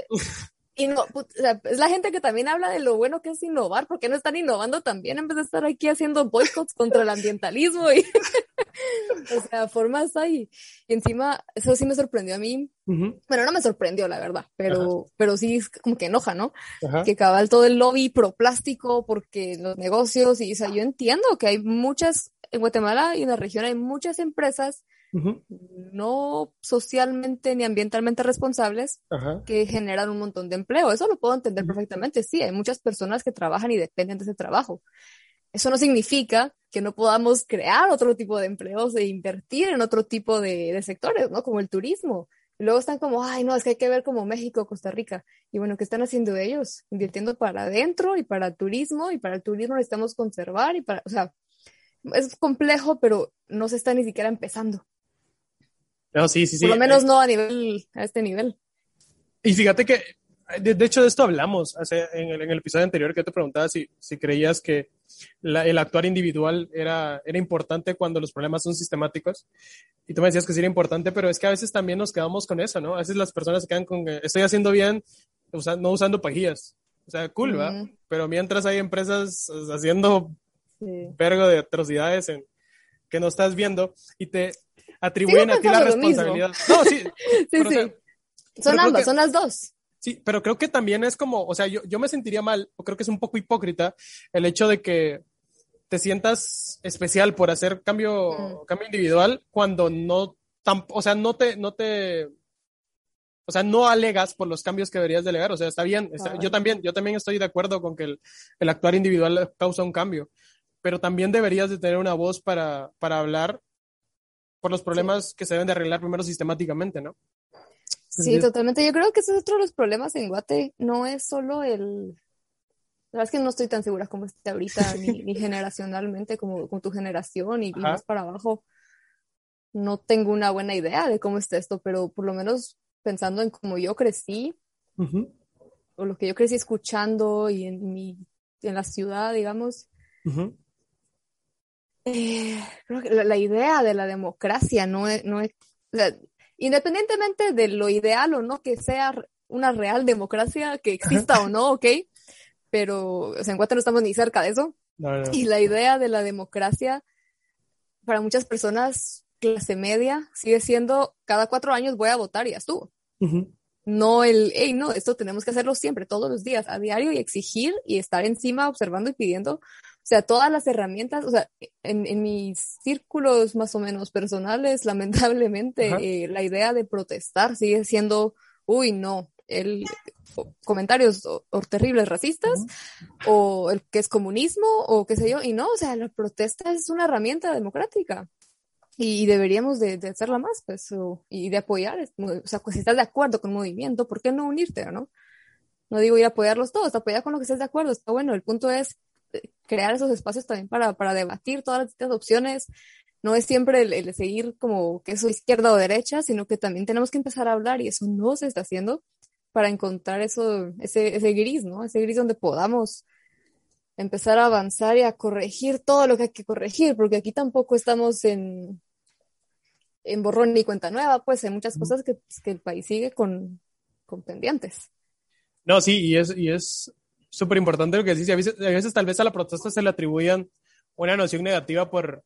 y no, o sea, es la gente que también habla de lo bueno que es innovar, ¿por qué no están innovando también en vez de estar aquí haciendo boicots contra el ambientalismo? Y, o sea, formas hay. Y encima, eso sí me sorprendió a mí. Bueno, no me sorprendió, la verdad, pero, pero sí es como que enoja, ¿no? Ajá. Que cabal todo el lobby pro plástico, porque los negocios, y o sea, yo entiendo que hay muchas, en Guatemala y en la región hay muchas empresas No socialmente ni ambientalmente responsables que generan un montón de empleo. Eso lo puedo entender perfectamente. Sí, hay muchas personas que trabajan y dependen de ese trabajo. Eso no significa que no podamos crear otro tipo de empleos e invertir en otro tipo de, de sectores, ¿no? Como el turismo. Y luego están como, ay, no, es que hay que ver como México, Costa Rica. Y bueno, ¿qué están haciendo ellos? Invirtiendo para adentro y para turismo, y para el turismo necesitamos conservar y para, o sea, es complejo, pero no se está ni siquiera empezando. No, sí, sí, sí. Por lo menos Eh, no a nivel, a este nivel. Y fíjate que, de, de hecho, de esto hablamos hace, en, el, en el episodio anterior que te preguntaba si, si creías que la- el actuar individual era, era importante cuando los problemas son sistemáticos. Y tú me decías que sí era importante, pero es que a veces también nos quedamos con eso, ¿no? A veces las personas se quedan con que estoy haciendo bien, usa- no usando pajillas. O sea, cool, ¿va? Ujú. Pero mientras hay empresas eh, haciendo Sí. vergo de atrocidades en, que no estás viendo y te atribuyen a ti la responsabilidad. No, sí, Sí, pero, o sea, sí. Son ambas, que- son las dos. Sí, pero creo que también es como, o sea, yo, yo me sentiría mal, o creo que es un poco hipócrita el hecho de que te sientas especial por hacer cambio, Mm. cambio individual cuando no, tam- o sea, no te, no te, o sea, no alegas por los cambios que deberías delegar, o sea, está bien, está- yo también, yo también estoy de acuerdo con que el, el actuar individual causa un cambio, pero también deberías de tener una voz para, para hablar por los problemas que se deben de arreglar primero sistemáticamente, ¿no? Sí, Entonces- totalmente. Yo creo que ese es otro de los problemas en Guate. No es solo el... La verdad es que no estoy tan segura como esté ahorita, ni, ni generacionalmente como, como tu generación y, y más para abajo. No tengo una buena idea de cómo está esto, pero por lo menos pensando en cómo yo crecí, o lo que yo crecí escuchando y en mi, en la ciudad, digamos, Eh, creo que la, idea de la democracia no es, no es, o sea, independientemente de lo ideal o no que sea una real democracia, que exista o no, ok, pero o sea, en Guatemala no estamos ni cerca de eso. No, no. Y la idea de la democracia, para muchas personas, clase media, sigue siendo cada cuatro años voy a votar y ya estuvo. No el, hey, no, esto tenemos que hacerlo siempre, todos los días, a diario y exigir y estar encima observando y pidiendo. O sea, todas las herramientas, o sea, en, en mis círculos más o menos personales, lamentablemente, eh, la idea de protestar sigue siendo, uy, no, el o- comentarios o, o terribles racistas o el que es comunismo o qué sé yo, y no, o sea, la protesta es una herramienta democrática y deberíamos de, de hacerla más, pues, o- y de apoyar, o sea, pues si estás de acuerdo con un movimiento, ¿por qué no unirte, no? No digo ir a apoyarlos todos, apoyar con lo que estés de acuerdo, está bueno, el punto es crear esos espacios también para, para debatir todas las distintas opciones, no es siempre el, el seguir como que eso izquierda o derecha, sino que también tenemos que empezar a hablar y eso no se está haciendo para encontrar eso, ese, ese gris, ¿no? Ese gris donde podamos empezar a avanzar y a corregir todo lo que hay que corregir, porque aquí tampoco estamos en, en borrón ni cuenta nueva, pues hay muchas cosas que, que el país sigue con, con pendientes. No, sí, y es, y es súper importante lo que y A veces, a veces tal vez a la protesta se le atribuyan una noción negativa por,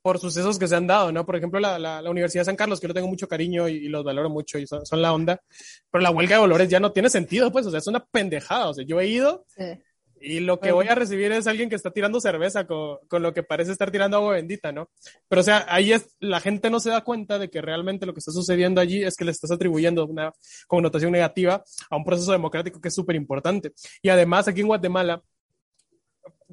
por sucesos que se han dado, ¿no? Por ejemplo, la, la, la Universidad de San Carlos, que yo tengo mucho cariño y, y los valoro mucho y son, son, la onda, pero la huelga de Dolores ya no tiene sentido, pues, o sea, es una pendejada, o sea, yo he ido sí. Y lo que voy a recibir es alguien que está tirando cerveza con, con, lo que parece estar tirando agua bendita, ¿no? Pero, o sea, ahí es, la gente no se da cuenta de que realmente lo que está sucediendo allí es que le estás atribuyendo una connotación negativa a un proceso democrático que es súper importante. Y además, aquí en Guatemala,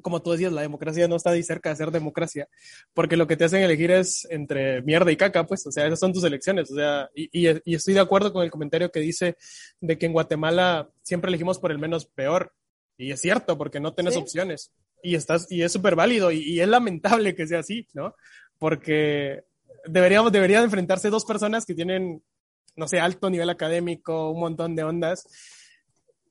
como tú decías, la democracia no está ahí cerca de ser democracia, porque lo que te hacen elegir es entre mierda y caca, pues, o sea, esas son tus elecciones, o sea, y, y, y, estoy de acuerdo con el comentario que dice de que en Guatemala siempre elegimos por el menos peor, y es cierto, porque no tienes ¿Sí? opciones, y estás, y es súper válido, y, y, es lamentable que sea así, ¿no? Porque deberíamos, deberían enfrentarse dos personas que tienen, no sé, alto nivel académico, un montón de ondas,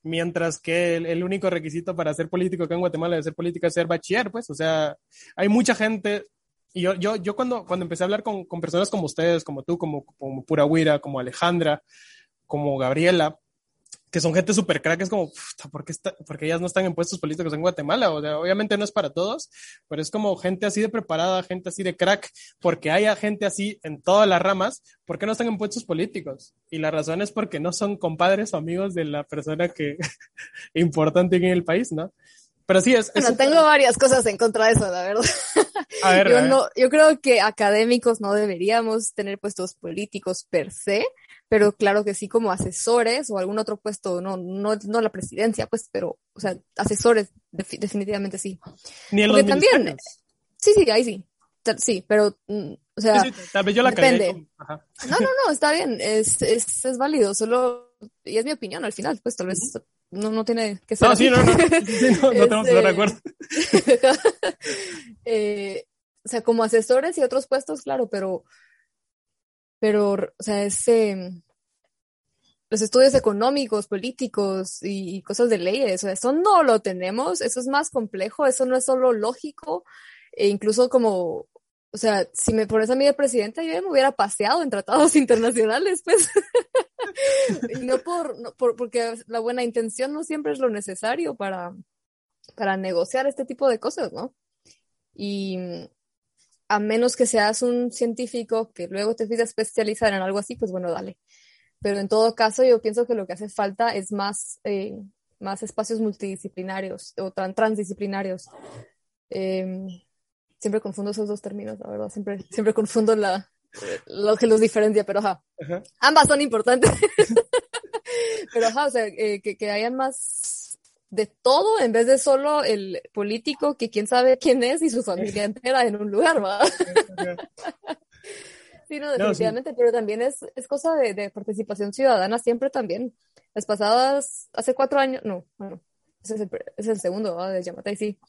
mientras que el, el, único requisito para ser político acá en Guatemala de ser político es ser bachiller, pues, o sea, hay mucha gente, y yo, yo, yo cuando, cuando empecé a hablar con, con personas como ustedes, como tú, como, como Pura Huira, como Alejandra, como Gabriela, que son gente súper crack, es como, ¿por qué, está, ¿por qué ellas no están en puestos políticos en Guatemala? O sea, obviamente no es para todos, pero es como gente así de preparada, gente así de crack, porque haya gente así en todas las ramas, ¿por qué no están en puestos políticos? Y la razón es porque no son compadres o amigos de la persona que importante en el país, ¿no? Pero sí es. Bueno, es tengo varias cosas en contra de eso, la verdad. A ver, yo, a ver. No, yo creo que académicos no deberíamos tener puestos políticos per se, pero claro que sí como asesores o algún otro puesto, no, no, no la presidencia, pues, pero, o sea, asesores, definitivamente sí. Ni en Porque los también, sí, sí, ahí sí, sí, pero, mm, o sea, sí, sí, tal vez yo la depende. Con... No, no, no, está bien, es, es, es válido, solo, y es mi opinión al final, pues tal vez no, no tiene que ser. No, así. sí, no, no, sí, no, no estamos de acuerdo. eh, o sea, como asesores y otros puestos, claro, pero pero, o sea, es, eh, los estudios económicos, políticos y, cosas de leyes, o sea, eso no lo tenemos, eso es más complejo, eso no es solo lógico, e incluso como, o sea, si me pones a mí de presidenta, yo me hubiera paseado en tratados internacionales, pues. y no por, no por, porque la buena intención no siempre es lo necesario para, para negociar este tipo de cosas, ¿no? Y, a menos que seas un científico que luego te a especializar en algo así, pues bueno, dale. Pero en todo caso, yo pienso que lo que hace falta es más, eh, más espacios multidisciplinarios o tran transdisciplinarios. Eh, siempre confundo esos dos términos, la verdad. Siempre, siempre confundo la, lo que los diferencia, pero ajá. Ajá. Ambas son importantes. pero ajá, o sea, eh, que, que hayan más de todo en vez de solo el político que quién sabe quién es y su familia entera en un lugar, ¿va? sí, no, definitivamente, no, sí. pero también es, es cosa de, de, participación ciudadana siempre también. Las pasadas, hace cuatro años, no, bueno, ese es el, ese es el segundo ¿va? de Yamatei, sí.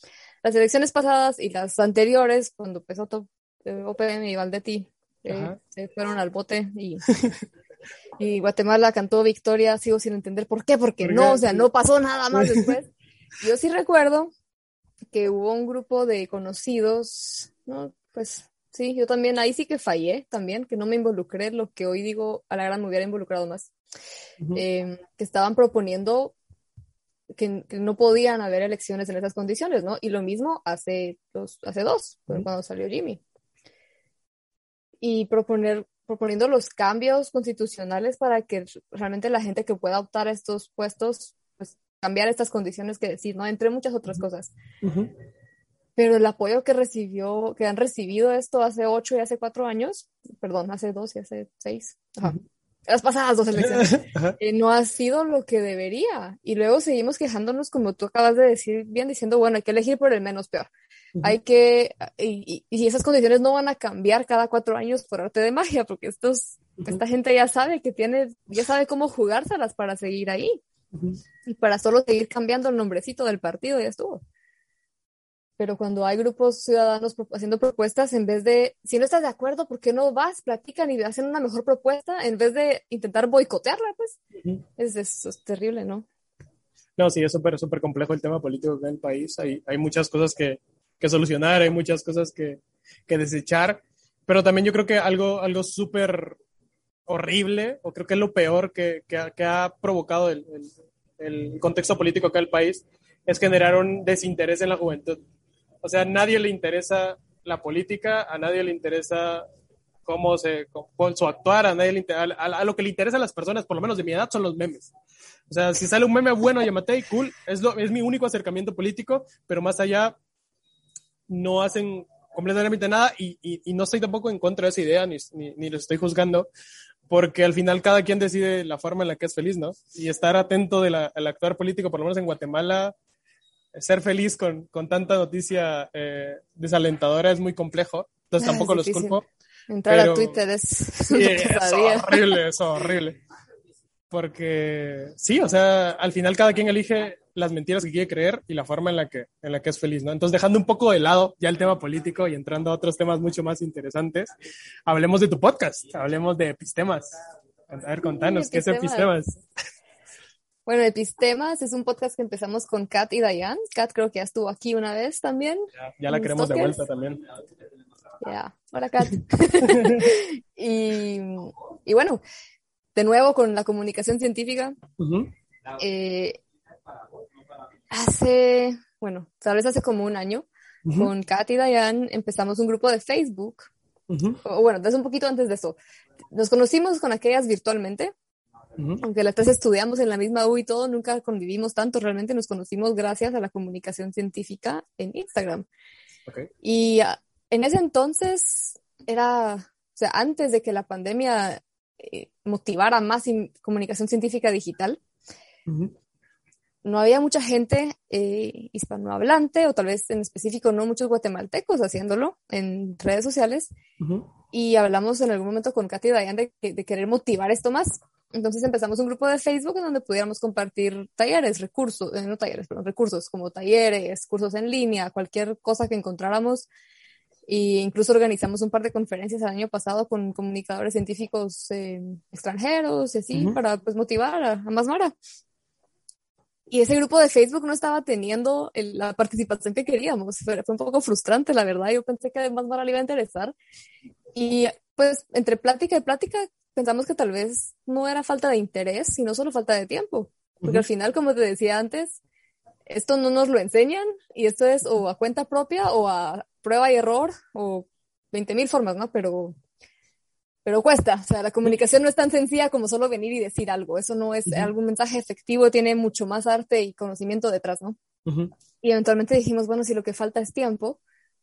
Las elecciones pasadas y las anteriores, cuando empezó todo, eh, OPM y Valdetti, eh, se fueron al bote y y Guatemala cantó victoria, sigo sin entender por qué, porque no, o sea, no pasó nada más después. Yo sí recuerdo que hubo un grupo de conocidos, ¿no? Pues sí, yo también, ahí sí que fallé también, que no me involucré, lo que hoy digo, a la gran me hubiera involucrado más, uh -huh. eh, que estaban proponiendo que, que, no podían haber elecciones en esas condiciones, ¿no? Y lo mismo hace dos, hace dos, uh -huh. cuando salió Jimmy. Y proponer proponiendo los cambios constitucionales para que realmente la gente que pueda optar a estos puestos, pues cambiar estas condiciones que decir, ¿no? Entre muchas otras cosas. Uh -huh. Pero el apoyo que recibió, que han recibido esto hace ocho y hace cuatro años, perdón, hace dos y hace seis, ajá, uh -huh. las pasadas dos elecciones, eh, no ha sido lo que debería. Y luego seguimos quejándonos, como tú acabas de decir, bien diciendo, bueno, hay que elegir por el menos peor. Uh -huh. Hay que, y, y, esas condiciones no van a cambiar cada cuatro años por arte de magia, porque estos, uh -huh. esta gente ya sabe que tiene, ya sabe cómo jugárselas para seguir ahí. Uh -huh. Y para solo seguir cambiando el nombrecito del partido, ya estuvo. Pero cuando hay grupos ciudadanos haciendo propuestas, en vez de, si no estás de acuerdo, ¿por qué no vas, platican y hacen una mejor propuesta en vez de intentar boicotearla? Pues es, es, es terrible, ¿no? No, sí, es súper, súper complejo el tema político en el país. Hay, hay muchas cosas que, que solucionar, hay muchas cosas que, que desechar, pero también yo creo que algo, algo súper horrible, o creo que es lo peor que, que, ha, provocado el, el, contexto político acá del país, es generar un desinterés en la juventud. O sea, a nadie le interesa la política, a nadie le interesa cómo se, con su actuar, a, nadie le, a, a, lo que le interesa a las personas, por lo menos de mi edad, son los memes. O sea, si sale un meme bueno, llámate, cool, es, lo, es mi único acercamiento político, pero más allá no hacen completamente nada y, y, y no estoy tampoco en contra de esa idea, ni, ni, ni lo estoy juzgando, porque al final cada quien decide la forma en la que es feliz, ¿no? Y estar atento del de actuar político, por lo menos en Guatemala, ser feliz con, con tanta noticia eh, desalentadora es muy complejo, entonces tampoco los culpo. Entrar pero, a Twitter es, sí, es horrible, es horrible. Porque sí, o sea, al final cada quien elige las mentiras que quiere creer y la forma en la que, en la que es feliz, ¿no? Entonces, dejando un poco de lado ya el tema político y entrando a otros temas mucho más interesantes, hablemos de tu podcast, hablemos de epistemas. A ver, contanos, sí, ¿qué es epistemas? Bueno, Epistemas es un podcast que empezamos con Kat y Dayan. Kat creo que ya estuvo aquí una vez también. Ya, ya la queremos de vuelta también. Ya, yeah. hola Kat. y, y bueno, de nuevo con la comunicación científica. Uh -huh. eh, hace, bueno, tal vez hace como un año, uh -huh. con Kat y Dayan empezamos un grupo de Facebook. Uh -huh. O bueno, desde un poquito antes de eso. Nos conocimos con aquellas virtualmente. Aunque las tres estudiamos en la misma U y todo, nunca convivimos tanto. Realmente nos conocimos gracias a la comunicación científica en Instagram. Okay. Y uh, en ese entonces era, o sea, antes de que la pandemia eh, motivara más comunicación científica digital. No había mucha gente eh, hispanohablante, o tal vez en específico no muchos guatemaltecos haciéndolo en redes sociales. Uh -huh. Y hablamos en algún momento con Katy y Dayan de, de, querer motivar esto más. Entonces empezamos un grupo de Facebook en donde pudiéramos compartir talleres, recursos, eh, no talleres, pero recursos como talleres, cursos en línea, cualquier cosa que encontráramos. Y incluso organizamos un par de conferencias el año pasado con comunicadores científicos eh, extranjeros y así, uh -huh. para pues motivar a, a más Mara. Y ese grupo de Facebook no estaba teniendo el, la participación que queríamos. Fue, fue, un poco frustrante, la verdad. Yo pensé que además Mara le iba a interesar. Y pues entre plática y plática pensamos que tal vez no era falta de interés, sino solo falta de tiempo. Porque uh -huh. al final, como te decía antes, esto no nos lo enseñan y esto es o a cuenta propia o a prueba y error o 20 mil formas, ¿no? Pero, pero cuesta. O sea, la comunicación no es tan sencilla como solo venir y decir algo. Eso no es uh -huh. algún mensaje efectivo, tiene mucho más arte y conocimiento detrás, ¿no? Uh -huh. Y eventualmente dijimos, bueno, si lo que falta es tiempo,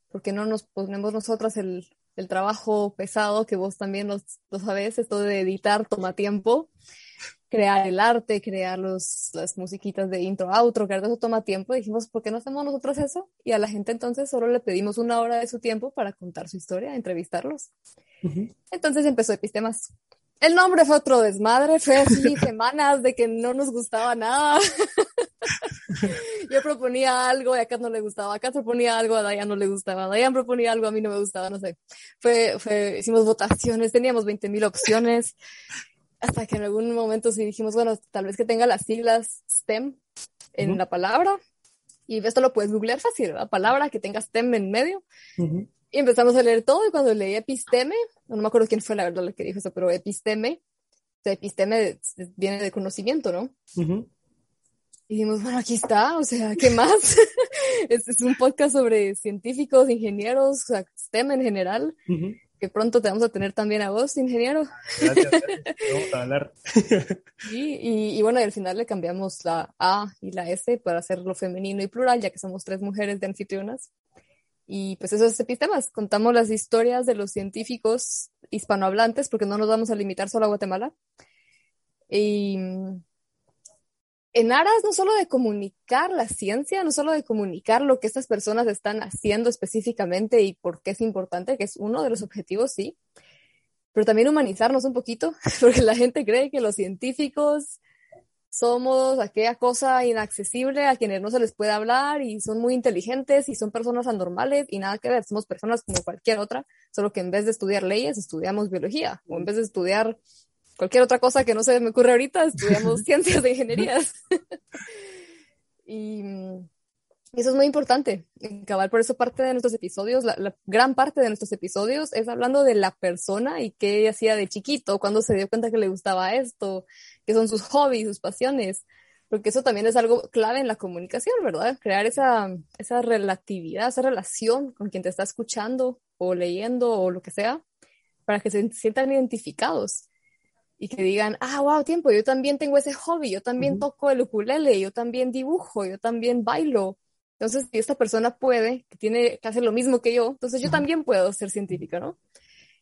¿por qué no nos ponemos nosotras el, el trabajo pesado que vos también lo, lo sabés, esto de editar toma tiempo, crear el arte, crear los, las musiquitas de intro, outro, crear eso toma tiempo. Dijimos, ¿por qué no hacemos nosotros eso? Y a la gente entonces solo le pedimos una hora de su tiempo para contar su historia, entrevistarlos. Uh -huh. Entonces empezó Epistemas. El nombre fue otro desmadre, fue así semanas de que no nos gustaba nada. Yo proponía algo y a Kat no le gustaba, a Kat proponía algo, a Dayan no le gustaba, a Dayan proponía algo, a mí no me gustaba, no sé. Fue, fue, hicimos votaciones, teníamos 20 mil opciones, hasta que en algún momento sí dijimos, bueno, tal vez que tenga las siglas STEM en uh -huh. la palabra, y esto lo puedes googlear fácil, la palabra que tenga STEM en medio. Uh -huh. Y empezamos a leer todo y cuando leí episteme, no me acuerdo quién fue la verdad la que dijo eso, pero episteme, o sea, episteme viene de conocimiento, ¿no? Uh -huh. Y dijimos, bueno, aquí está, o sea, ¿qué más? es, es, un podcast sobre científicos, ingenieros, o sea, STEM en general, uh -huh. Que pronto te vamos a tener también a vos, ingeniero. Gracias, gracias. vamos a hablar. y, y, y, bueno, y al final le cambiamos la A y la S para hacerlo femenino y plural, ya que somos tres mujeres de anfitrionas. Y pues esos epistemas, contamos las historias de los científicos hispanohablantes, porque no nos vamos a limitar solo a Guatemala. Y en aras no solo de comunicar la ciencia, no solo de comunicar lo que estas personas están haciendo específicamente y por qué es importante, que es uno de los objetivos, sí, pero también humanizarnos un poquito, porque la gente cree que los científicos somos aquella cosa inaccesible a quienes no se les puede hablar y son muy inteligentes y son personas anormales y nada que ver, somos personas como cualquier otra, solo que en vez de estudiar leyes estudiamos biología o en vez de estudiar cualquier otra cosa que no se me ocurre ahorita, estudiamos ciencias de ingenierías. y eso es muy importante. Cabal, por eso parte de nuestros episodios, la, la, gran parte de nuestros episodios es hablando de la persona y qué hacía de chiquito, cuando se dio cuenta que le gustaba esto, qué son sus hobbies, sus pasiones. porque eso también es algo clave en la comunicación, ¿verdad? Crear esa, esa relatividad, esa relación con quien te está escuchando o leyendo o lo que sea, para que se sientan identificados y que digan, ah, wow, tiempo, yo también tengo ese hobby, yo también toco el ukulele, yo también dibujo, yo también bailo. Entonces, si esta persona puede, que tiene que hacer lo mismo que yo, entonces yo también puedo ser científica, ¿no?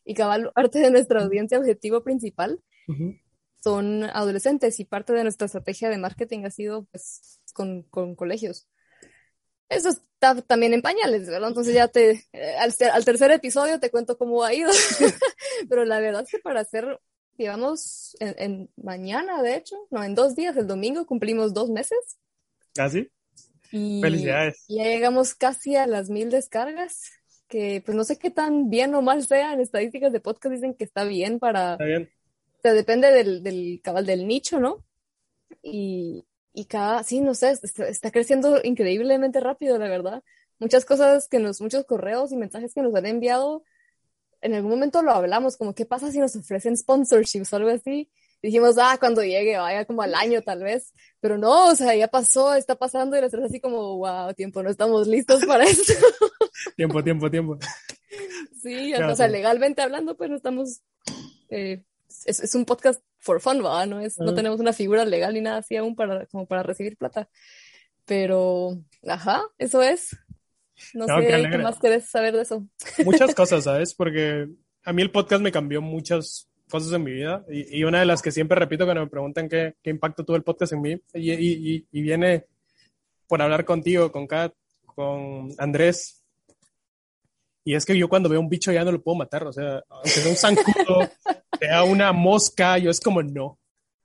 Y cabal, parte de nuestra audiencia objetivo principal son adolescentes y parte de nuestra estrategia de marketing ha sido pues con, con colegios. Eso está también en pañales, ¿verdad? Entonces ya te, eh, al, al, tercer episodio te cuento cómo ha ido, pero la verdad es que para hacer, digamos, en, en, mañana, de hecho, no, en dos días, el domingo, cumplimos dos meses. ¿Ah, sí? Y Felicidades. Ya llegamos casi a las mil descargas, que pues no sé qué tan bien o mal sea, en estadísticas de podcast dicen que está bien para... Está bien. O sea, depende del, del cabal del nicho, ¿no? Y, y cada, sí, no sé, está, está, creciendo increíblemente rápido, la verdad. Muchas cosas que nos, muchos correos y mensajes que nos han enviado, en algún momento lo hablamos, como qué pasa si nos ofrecen sponsorships o algo así. Dijimos, ah, cuando llegue, vaya como al año tal vez, pero no, o sea, ya pasó, está pasando y nosotros así como, wow, tiempo, no estamos listos para esto. tiempo, tiempo, tiempo. Sí, claro, o sea, legalmente hablando, pues no estamos, eh, es, es, un podcast for fun, ¿verdad? No, es, uh -huh. no tenemos una figura legal ni nada así aún para, como para recibir plata. Pero, ajá, eso es. No, no sé qué, qué más querés saber de eso. Muchas cosas, ¿sabes? Porque a mí el podcast me cambió muchas cosas en mi vida y, y una de las que siempre repito cuando me preguntan qué, qué impacto tuvo el podcast en mí y, y, y, viene por hablar contigo, con Kat, con Andrés. Y es que yo cuando veo un bicho ya no lo puedo matar, o sea, aunque sea un zancudo, sea una mosca, yo es como no.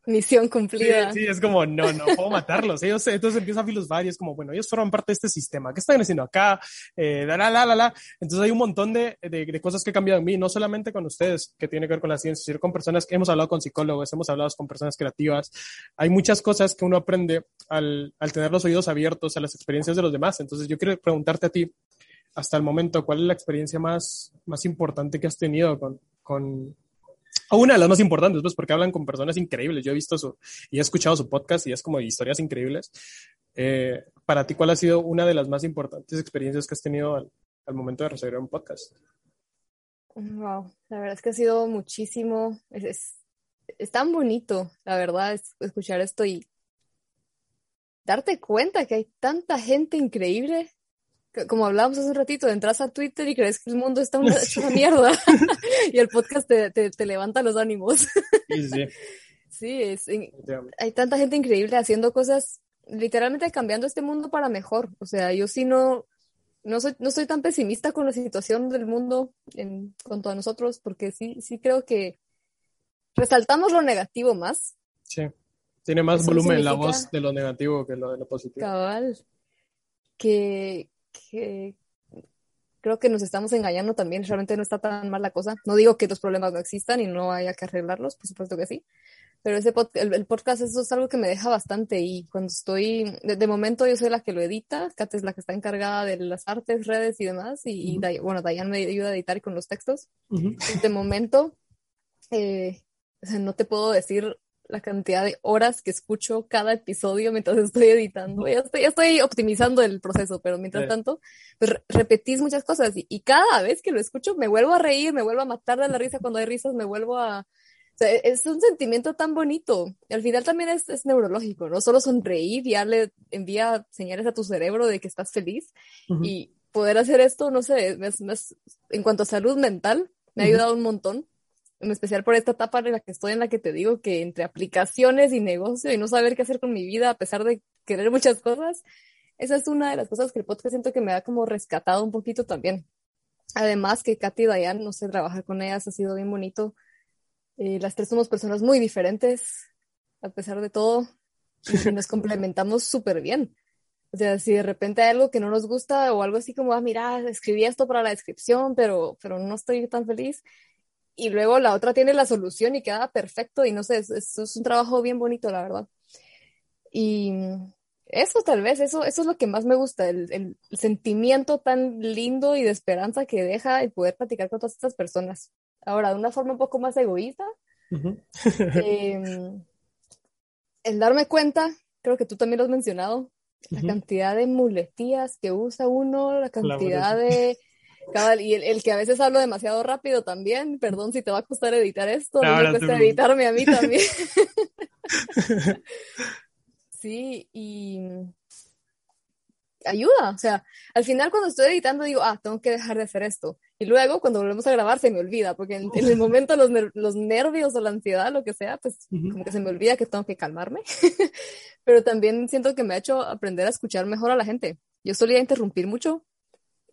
Misión cumplida. Sí, sí, es como, no, no puedo matarlos. Ellos, entonces empiezan a filosofar y es como, bueno, ellos forman parte de este sistema. ¿Qué están haciendo acá? Eh, la, la, la, la. Entonces hay un montón de, de, de, cosas que han cambiado en mí, no solamente con ustedes, que tiene que ver con la ciencia, sino con personas que hemos hablado con psicólogos, hemos hablado con personas creativas. Hay muchas cosas que uno aprende al, al tener los oídos abiertos a las experiencias de los demás. Entonces yo quiero preguntarte a ti, hasta el momento, ¿cuál es la experiencia más, más importante que has tenido con, con, una de las más importantes, pues porque hablan con personas increíbles. Yo he visto su y he escuchado su podcast y es como historias increíbles. Eh, para ti, ¿cuál ha sido una de las más importantes experiencias que has tenido al, momento de recibir un podcast? Wow, la verdad es que ha sido muchísimo. Es, es, es tan bonito, la verdad, es, escuchar esto y darte cuenta que hay tanta gente increíble como hablábamos hace un ratito, entras a Twitter y crees que el mundo está una, mierda y el podcast te, te, te, levanta los ánimos. Sí, sí. sí es, hay tanta gente increíble haciendo cosas, literalmente cambiando este mundo para mejor. O sea, yo sí no, no soy, no soy tan pesimista con la situación del mundo en cuanto a nosotros, porque sí, sí creo que resaltamos lo negativo más. Sí, tiene más Eso volumen la voz de lo negativo que lo de lo positivo. Cabal. Que, que creo que nos estamos engañando también, realmente no está tan mal la cosa. No digo que los problemas no existan y no haya que arreglarlos, por supuesto que sí, pero ese pod el, el, podcast eso es algo que me deja bastante y cuando estoy, de, de, momento yo soy la que lo edita, Kat es la que está encargada de las artes, redes y demás, y, uh -huh. y bueno, Dayan me ayuda a editar con los textos. Uh -huh. De momento, eh, o sea, no te puedo decir la cantidad de horas que escucho cada episodio mientras estoy editando. Ya estoy, ya estoy optimizando el proceso, pero mientras sí. tanto, pues repetís muchas cosas y, y, cada vez que lo escucho me vuelvo a reír, me vuelvo a matar de la risa cuando hay risas, me vuelvo a... O sea, es un sentimiento tan bonito. Al final también es, es neurológico, ¿no? Solo sonreír ya le envía señales a tu cerebro de que estás feliz uh -huh. y poder hacer esto, no sé, en cuanto a salud mental, me ha ayudado uh un montón en especial por esta etapa en la que estoy, en la que te digo que entre aplicaciones y negocio y no saber qué hacer con mi vida a pesar de querer muchas cosas, esa es una de las cosas que el podcast siento que me ha como rescatado un poquito también. Además que Katy y Dayan, no sé, trabajar con ellas ha sido bien bonito. Eh, las tres somos personas muy diferentes, a pesar de todo, y nos complementamos súper bien. O sea, si de repente hay algo que no nos gusta o algo así como, ah, mira, escribí esto para la descripción, pero, pero no estoy tan feliz, y luego la otra tiene la solución y queda perfecto y no sé, es, es, un trabajo bien bonito, la verdad. Y eso tal vez, eso, eso es lo que más me gusta, el, el, sentimiento tan lindo y de esperanza que deja el poder platicar con todas estas personas. Ahora, de una forma un poco más egoísta, uh -huh. eh, el darme cuenta creo que tú también lo has mencionado, la cantidad de muletillas que usa uno, la cantidad de... cabal, y el, el que a veces hablo demasiado rápido también, perdón si te va a costar editar esto, No, me cuesta editarme a mí también. Sí, y ayuda, o sea, al final cuando estoy editando digo, ah, tengo que dejar de hacer esto. Y luego cuando volvemos a grabar se me olvida, porque en, en el momento los, ner- los nervios o la ansiedad, lo que sea, pues como que se me olvida que tengo que calmarme. Pero también siento que me ha hecho aprender a escuchar mejor a la gente. Yo solía interrumpir mucho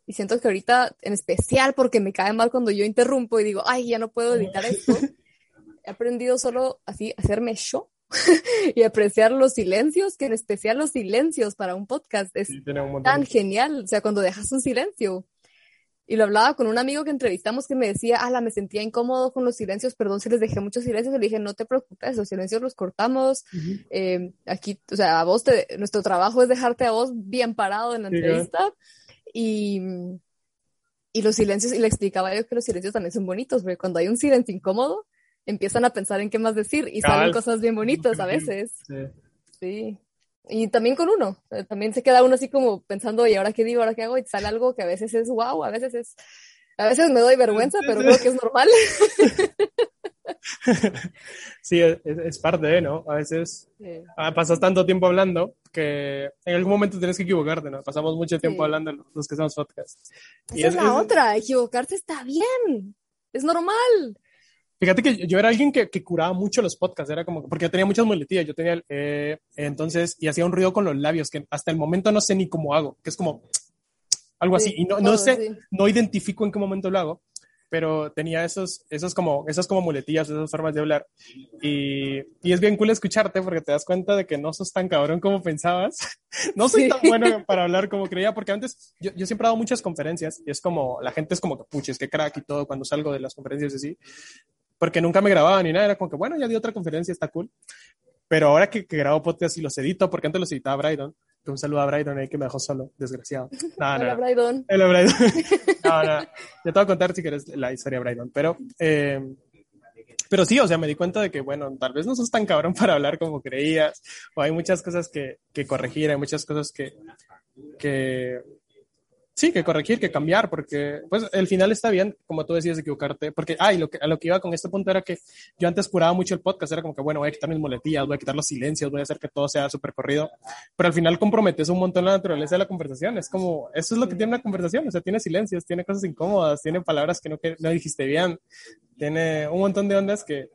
y siento que ahorita, en especial porque me cae mal cuando yo interrumpo y digo, ay, ya no puedo editar esto, he aprendido solo así hacerme yo y apreciar los silencios, que en especial los silencios para un podcast es Sí, un tan genial, o sea, cuando dejas un silencio. Y lo hablaba con un amigo que entrevistamos que me decía, ala, me sentía incómodo con los silencios, perdón si les dejé muchos silencios, y le dije, no te preocupes, los silencios los cortamos, Ujú. eh, aquí, o sea, a vos, te, nuestro trabajo es dejarte a vos bien parado en la Sí, entrevista, y, y los silencios, y le explicaba yo que los silencios también son bonitos, porque cuando hay un silencio incómodo, empiezan a pensar en qué más decir, y salen cosas bien bonitas a veces. Sí. Sí. Y también con uno. También se queda uno así como pensando, ¿y ahora qué digo? ¿Ahora qué hago? Y sale algo que a veces es wow, a veces es. A veces me doy vergüenza, pero creo que es normal. Sí, es, es parte ¿no? A veces Sí. ah, pasas tanto tiempo hablando que en algún momento tienes que equivocarte, ¿no? Pasamos mucho tiempo Sí. hablando los que hacemos podcast. Y Esa es, es- la es- otra. Equivocarse está bien. Es normal. Fíjate que yo era alguien que, que curaba mucho los podcasts, era como, porque yo tenía muchas muletillas, yo tenía, eh, entonces, y hacía un ruido con los labios que hasta el momento no sé ni cómo hago, que es como algo así, Sí, y no, no todo, sé, no identifico en qué momento lo hago, pero tenía esos, esos como, esas como muletillas, esas formas de hablar, y, y es bien cool escucharte porque te das cuenta de que no sos tan cabrón como pensabas, no soy Sí. tan bueno para hablar como creía, porque antes yo, yo siempre he dado muchas conferencias, y es como, la gente es como que puches, que crack y todo cuando salgo de las conferencias así, porque nunca me grababa ni nada, era como que, bueno, ya di otra conferencia, está cool. Pero ahora que, que grabo podcast y los edito, porque antes los editaba Brydon, un saludo a Brydon ahí que me dejó solo, desgraciado. No, Hola, no, Brydon. Hola, Brydon. No, no, ya te voy a contar si quieres la historia de Brydon, pero, eh, pero sí, o sea, me di cuenta de que, bueno, tal vez no sos tan cabrón para hablar como creías, o hay muchas cosas que, que corregir, hay muchas cosas que, que, sí, que corregir, que cambiar, porque pues el final está bien, como tú decías, equivocarte, porque, ah, y lo que, a lo que iba con este punto era que yo antes curaba mucho el podcast, era como que, bueno, voy a quitar mis muletillas, voy a quitar los silencios, voy a hacer que todo sea súper corrido, pero al final comprometes un montón la naturaleza de la conversación, es como, eso es lo que tiene una conversación, o sea, tiene silencios, tiene cosas incómodas, tiene palabras que no, que no dijiste bien, tiene un montón de ondas que,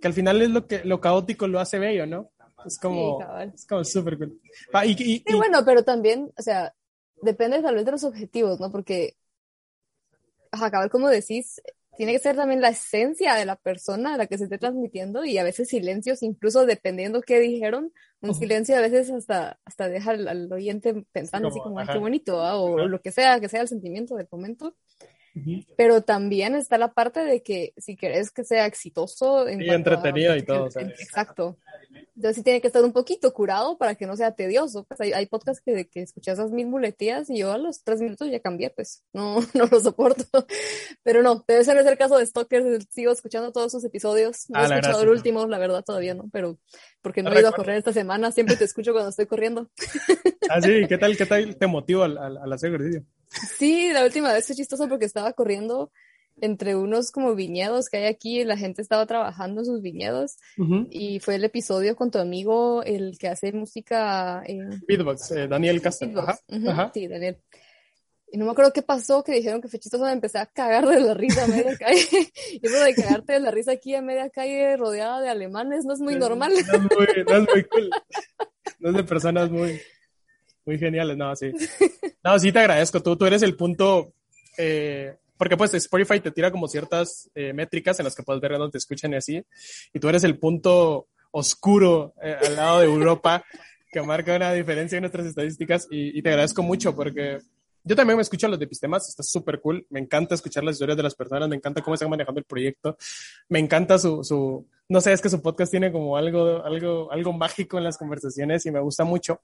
que al final es lo que, lo caótico lo hace bello, ¿no? Es como, Sí, es como súper cool. Ah, y, y- Sí, y- bueno, pero también, o sea, depende tal vez de los objetivos, ¿no? Porque, ajá, cabal, como decís, tiene que ser también la esencia de la persona a la que se esté transmitiendo y a veces silencios, incluso dependiendo qué dijeron, un silencio a veces hasta, hasta deja al, al oyente pensando así Como, como, ay, ajá. qué bonito, ¿ah? o lo que sea, que sea el sentimiento del momento. Pero también está la parte de que si querés que sea exitoso en Sí, cuanto a- entretenido y todo, en- ¿sabes? Exacto. Entonces sí tiene que estar un poquito curado para que no sea tedioso. Pues hay, hay podcasts que, que escuchas esas mil muletillas y yo a los tres minutos ya cambié, pues no, no lo soporto. Pero no, debe ser el caso de Stalkers, sigo escuchando todos sus episodios. No Ah, he escuchado el último, la verdad todavía no, pero porque no he ido a correr esta semana, siempre te escucho cuando estoy corriendo. Ah, sí, ¿qué tal, qué tal te motiva al, al, al hacer ejercicio? Sí, la última vez fue chistoso porque estaba corriendo entre unos como viñedos que hay aquí y la gente estaba trabajando en sus viñedos Ujú. y fue el episodio con tu amigo, el que hace música en Beatbox, eh, Daniel Castro. Ajá. Sí, Daniel. Y no me acuerdo qué pasó, que dijeron que fue chistoso, me empecé a cagar de la risa a media calle. Y eso de cagarte de la risa aquí a media calle rodeada de alemanes no es muy normal. No es muy, no es muy cool. No es de personas muy, muy geniales, no, sí. No, sí te agradezco. Tú, tú eres el punto, eh, porque pues Spotify te tira como ciertas eh, métricas en las que puedes ver dónde te escuchan y así. Y tú eres el punto oscuro eh, al lado de Europa que marca una diferencia en nuestras estadísticas y, y te agradezco mucho porque yo también me escucho los de epistemas, está súper cool, me encanta escuchar las historias de las personas, me encanta cómo están manejando el proyecto, me encanta su, su no sé, es que su podcast tiene como algo, algo, algo mágico en las conversaciones y me gusta mucho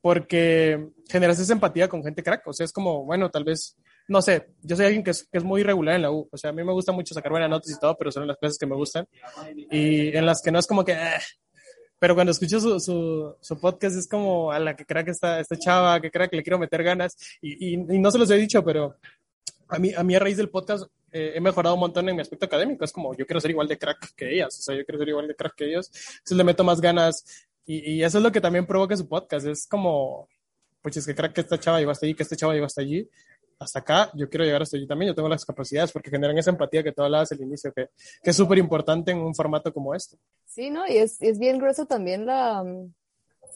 porque generas esa empatía con gente crack, o sea, es como, bueno, tal vez, no sé, yo soy alguien que es, que es muy regular en la U, o sea, a mí me gusta mucho sacar buenas notas y todo, pero son las cosas que me gustan. Y en las que no es como que, eh, pero cuando escucho su, su, su, podcast es como a la que crea que está esta chava, que crea que le quiero meter ganas, y, y, y, no se los he dicho, pero a mí, a mí a raíz del podcast eh, he mejorado un montón en mi aspecto académico, es como yo quiero ser igual de crack que ellas, o sea, yo quiero ser igual de crack que ellos, entonces le meto más ganas, y, y eso es lo que también provoca su podcast, es como, pues es que crack que esta chava llegó hasta allí, que este chava llegó hasta allí, hasta acá, yo quiero llegar hasta allí también, yo tengo las capacidades porque generan esa empatía que tú hablabas al inicio, que, que es súper importante en un formato como este. Sí, ¿no? Y es, es bien grueso también la...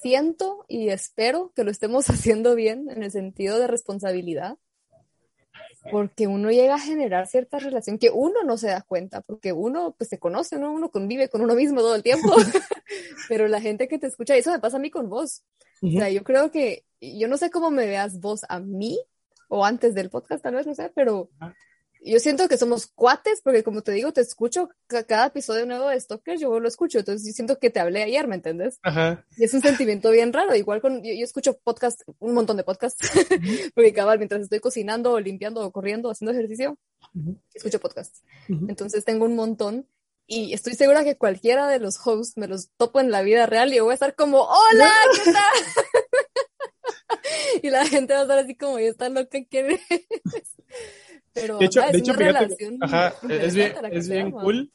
Siento y espero que lo estemos haciendo bien en el sentido de responsabilidad, porque uno llega a generar cierta relación que uno no se da cuenta, porque uno pues se conoce, ¿no? Uno convive con uno mismo todo el tiempo, pero la gente que te escucha, eso me pasa a mí con vos. Uh -huh. O sea, yo creo que, yo no sé cómo me veas vos a mí, o antes del podcast, tal vez, no sé, pero yo siento que somos cuates, porque como te digo, te escucho cada episodio nuevo de Stalker, yo lo escucho, entonces yo siento que te hablé ayer, ¿me entiendes? Ajá. Y es un sentimiento bien raro, igual con, yo, yo escucho podcast, un montón de podcasts, porque cabal, mientras estoy cocinando, o limpiando, o corriendo, haciendo ejercicio, uh -huh. escucho podcasts. Uh -huh. Entonces tengo un montón, y estoy segura que cualquiera de los hosts me los topo en la vida real y yo voy a estar como, hola, ¿qué tal? y la gente va a estar así como, ¿y está loca quién es? Pero de hecho, ajá, de es hecho una fíjate, relación ajá, es bien, que es bien cool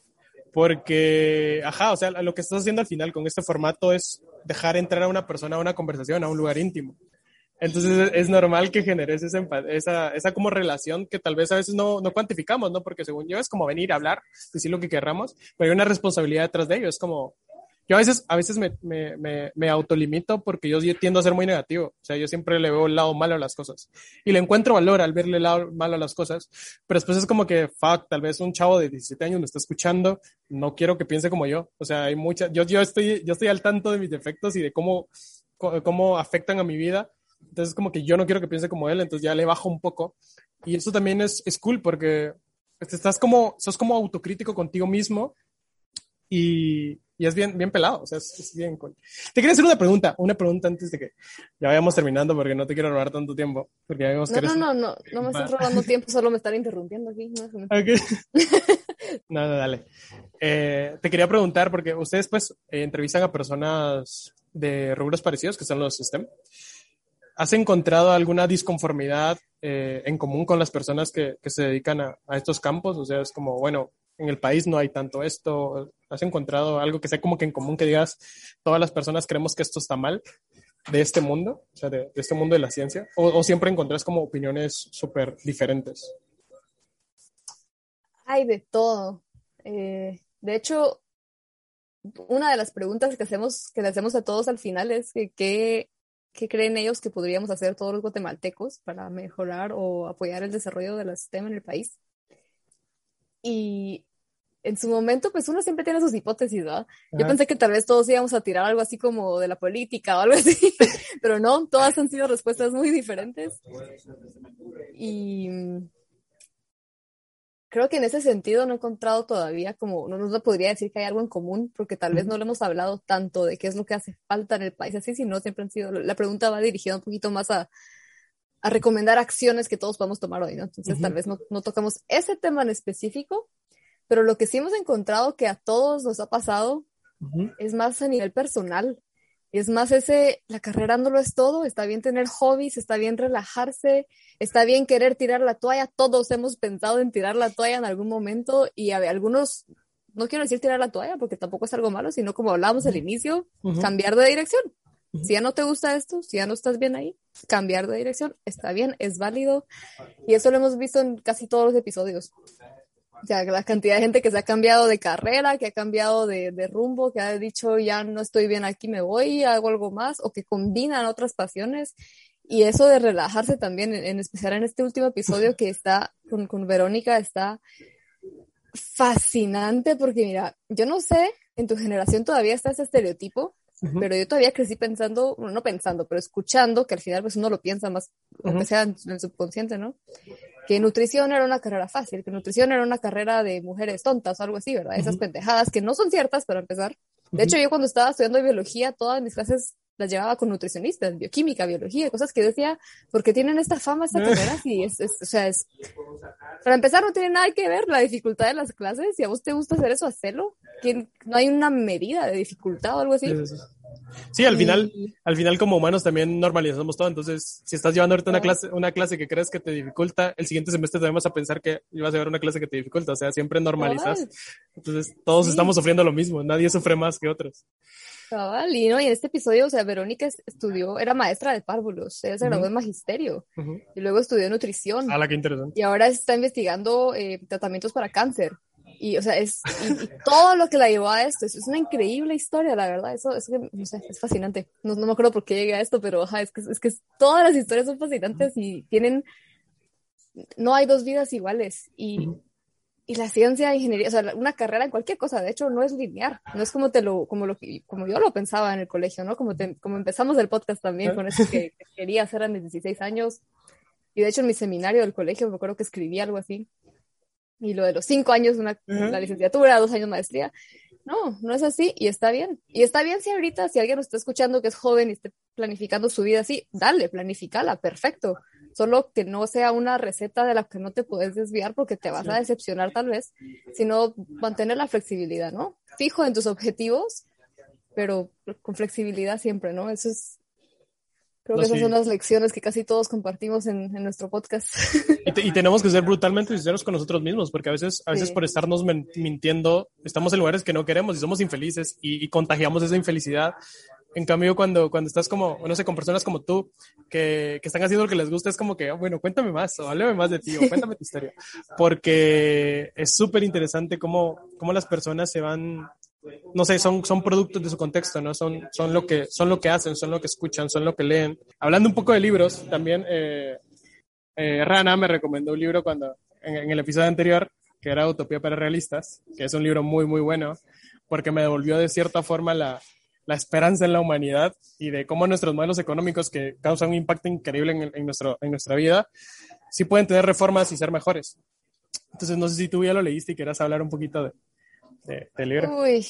porque, ajá, o sea, lo que estás haciendo al final con este formato es dejar entrar a una persona a una conversación, a un lugar íntimo. Entonces es normal que generes esa, esa, esa como relación que tal vez a veces no, no cuantificamos, ¿no? Porque según yo es como venir a hablar, decir lo que querramos, pero hay una responsabilidad detrás de ello. Es como, yo a veces, a veces me, me, me, me autolimito porque yo, tiendo a ser muy negativo. O sea, yo siempre le veo el lado malo a las cosas. Y le encuentro valor al verle el lado malo a las cosas. Pero después es como que, fuck, tal vez un chavo de 17 años me está escuchando. No quiero que piense como yo. O sea, hay mucha, yo, yo estoy, yo estoy al tanto de mis defectos y de cómo, cómo afectan a mi vida. Entonces, como que yo no quiero que piense como él, entonces ya le bajo un poco. Y eso también es, es cool porque pues, estás como, sos como autocrítico contigo mismo y, y es bien, bien pelado, o sea, es, es bien cool. Te quería hacer una pregunta, una pregunta antes de que ya vayamos terminando porque no te quiero robar tanto tiempo, porque ya vemos que No, eres... no, no, no, no me estás robando tiempo, solo me están interrumpiendo aquí. No, no. Ok. no, no, dale. Eh, te quería preguntar, porque ustedes pues eh, entrevistan a personas de rubros parecidos, que son los STEM. ¿Has encontrado alguna disconformidad eh, en común con las personas que, que se dedican a, a estos campos? O sea, es como, bueno, en el país no hay tanto esto. ¿Has encontrado algo que sea como que en común que digas, todas las personas creemos que esto está mal de este mundo, o sea, de, este mundo de la ciencia? ¿O, o siempre encontrás como opiniones súper diferentes? Hay de todo. Eh, de hecho, una de las preguntas que hacemos, que le hacemos a todos al final es que qué, qué creen ellos que podríamos hacer todos los guatemaltecos para mejorar o apoyar el desarrollo de la STEM en el país. Y en su momento, pues uno siempre tiene sus hipótesis, ¿verdad? Yo Ajá. pensé que tal vez todos íbamos a tirar algo así como de la política o algo así, pero no, todas han sido respuestas muy diferentes. Y creo que en ese sentido no he encontrado todavía como, no nos podría decir que hay algo en común, porque tal vez no lo hemos hablado tanto de qué es lo que hace falta en el país, así, sino siempre han sido, la pregunta va dirigida un poquito más a, a recomendar acciones que todos podamos tomar hoy, ¿no? Entonces Ujú. tal vez no, no tocamos ese tema en específico, pero lo que sí hemos encontrado que a todos nos ha pasado Ujú. es más a nivel personal. Es más ese, la carrera no lo es todo, está bien tener hobbies, está bien relajarse, está bien querer tirar la toalla, todos hemos pensado en tirar la toalla en algún momento y a ver, algunos, no quiero decir tirar la toalla porque tampoco es algo malo, sino como hablábamos al inicio, Ujú. cambiar de dirección. Si ya no te gusta esto, si ya no estás bien ahí, cambiar de dirección, está bien, es válido. Y eso lo hemos visto en casi todos los episodios. O sea, la cantidad de gente que se ha cambiado de carrera, que ha cambiado de, rumbo, que ha dicho ya no estoy bien aquí, me voy, hago algo más, o que combinan otras pasiones. Y eso de relajarse también, en, en especial en este último episodio que está con, con Verónica, está fascinante porque mira, yo no sé, en tu generación todavía está ese estereotipo, Pero yo todavía crecí pensando, no pensando, pero escuchando, que al final pues uno lo piensa más, aunque Ujú. sea en, el subconsciente, ¿no? Que nutrición era una carrera fácil, que nutrición era una carrera de mujeres tontas o algo así, ¿verdad? Esas pendejadas que no son ciertas para empezar. De hecho, yo cuando estaba estudiando biología, todas mis clases las llevaba con nutricionistas, bioquímica, biología, cosas que decía, ¿por qué tienen esta fama estas carreras? Y es, es, o sea, es, para empezar no tiene nada que ver la dificultad de las clases, si a vos te gusta hacer eso, hacelo, que no hay una medida de dificultad o algo así. Sí, al final, al final como humanos también normalizamos todo. Entonces, si estás llevando ahorita una clase, una clase que crees que te dificulta, el siguiente semestre también vas a pensar que ibas a llevar una clase que te dificulta. O sea, siempre normalizas. Entonces, todos Sí. estamos sufriendo lo mismo. Nadie sufre más que otros. Cabal, y no, y en este episodio, o sea, Verónica es- estudió, era maestra de párvulos, ella se graduó Ujú. en magisterio Ujú. y luego estudió nutrición ¡Hala, qué interesante! y ahora está investigando eh, tratamientos para cáncer. Y, o sea, es y, y todo lo que la llevó a esto, es, es una increíble historia, la verdad, eso, eso que, no sé, es fascinante. No, no me acuerdo por qué llegué a esto, pero ajá, es que, es que todas las historias son fascinantes y tienen, no hay dos vidas iguales y. y la ciencia, ingeniería, o sea, una carrera en cualquier cosa, de hecho, no es lineal, no es como te lo, como lo que- como yo lo pensaba en el colegio, ¿no? Como, te- como empezamos el podcast también con eso que, que quería hacer a mis 16 años. Y de hecho, en mi seminario del colegio, me acuerdo que escribí algo así. Y lo de los cinco años, una, la licenciatura, dos años maestría. No, no es así y está bien. Y está bien si ahorita, si alguien nos está escuchando que es joven y esté planificando su vida así, dale, planificala, perfecto. Solo que no sea una receta de la que no te puedes desviar porque te vas a decepcionar tal vez, sino mantener la flexibilidad, ¿no? Fijo en tus objetivos, pero con flexibilidad siempre, ¿no? Eso es, creo No, que esas sí. son las lecciones que casi todos compartimos en, en nuestro podcast. Y, te- y tenemos que ser brutalmente sinceros con nosotros mismos, porque a veces, a veces Sí. por estarnos mintiendo, estamos en lugares que no queremos y somos infelices y, y contagiamos esa infelicidad. En cambio, cuando, cuando estás como, no sé, con personas como tú, que, que están haciendo lo que les gusta, es como que, "Ah, bueno, cuéntame más, o háblame más de ti, o cuéntame tu historia. Porque es súper interesante cómo, cómo las personas se van, no sé, son, son productos de su contexto, ¿no? Son, son, lo que, son lo que hacen, son lo que escuchan, son lo que leen. Hablando un poco de libros, también eh, eh, Rana me recomendó un libro cuando, en, el episodio anterior, que era Utopía para Realistas, que es un libro muy, muy bueno, porque me devolvió de cierta forma la, la esperanza en la humanidad y de cómo nuestros modelos económicos que causan un impacto increíble en, en nuestro, en nuestra vida, sí pueden tener reformas y ser mejores. Entonces, no sé si tú ya lo leíste y quieras hablar un poquito de, de- libro. Uy,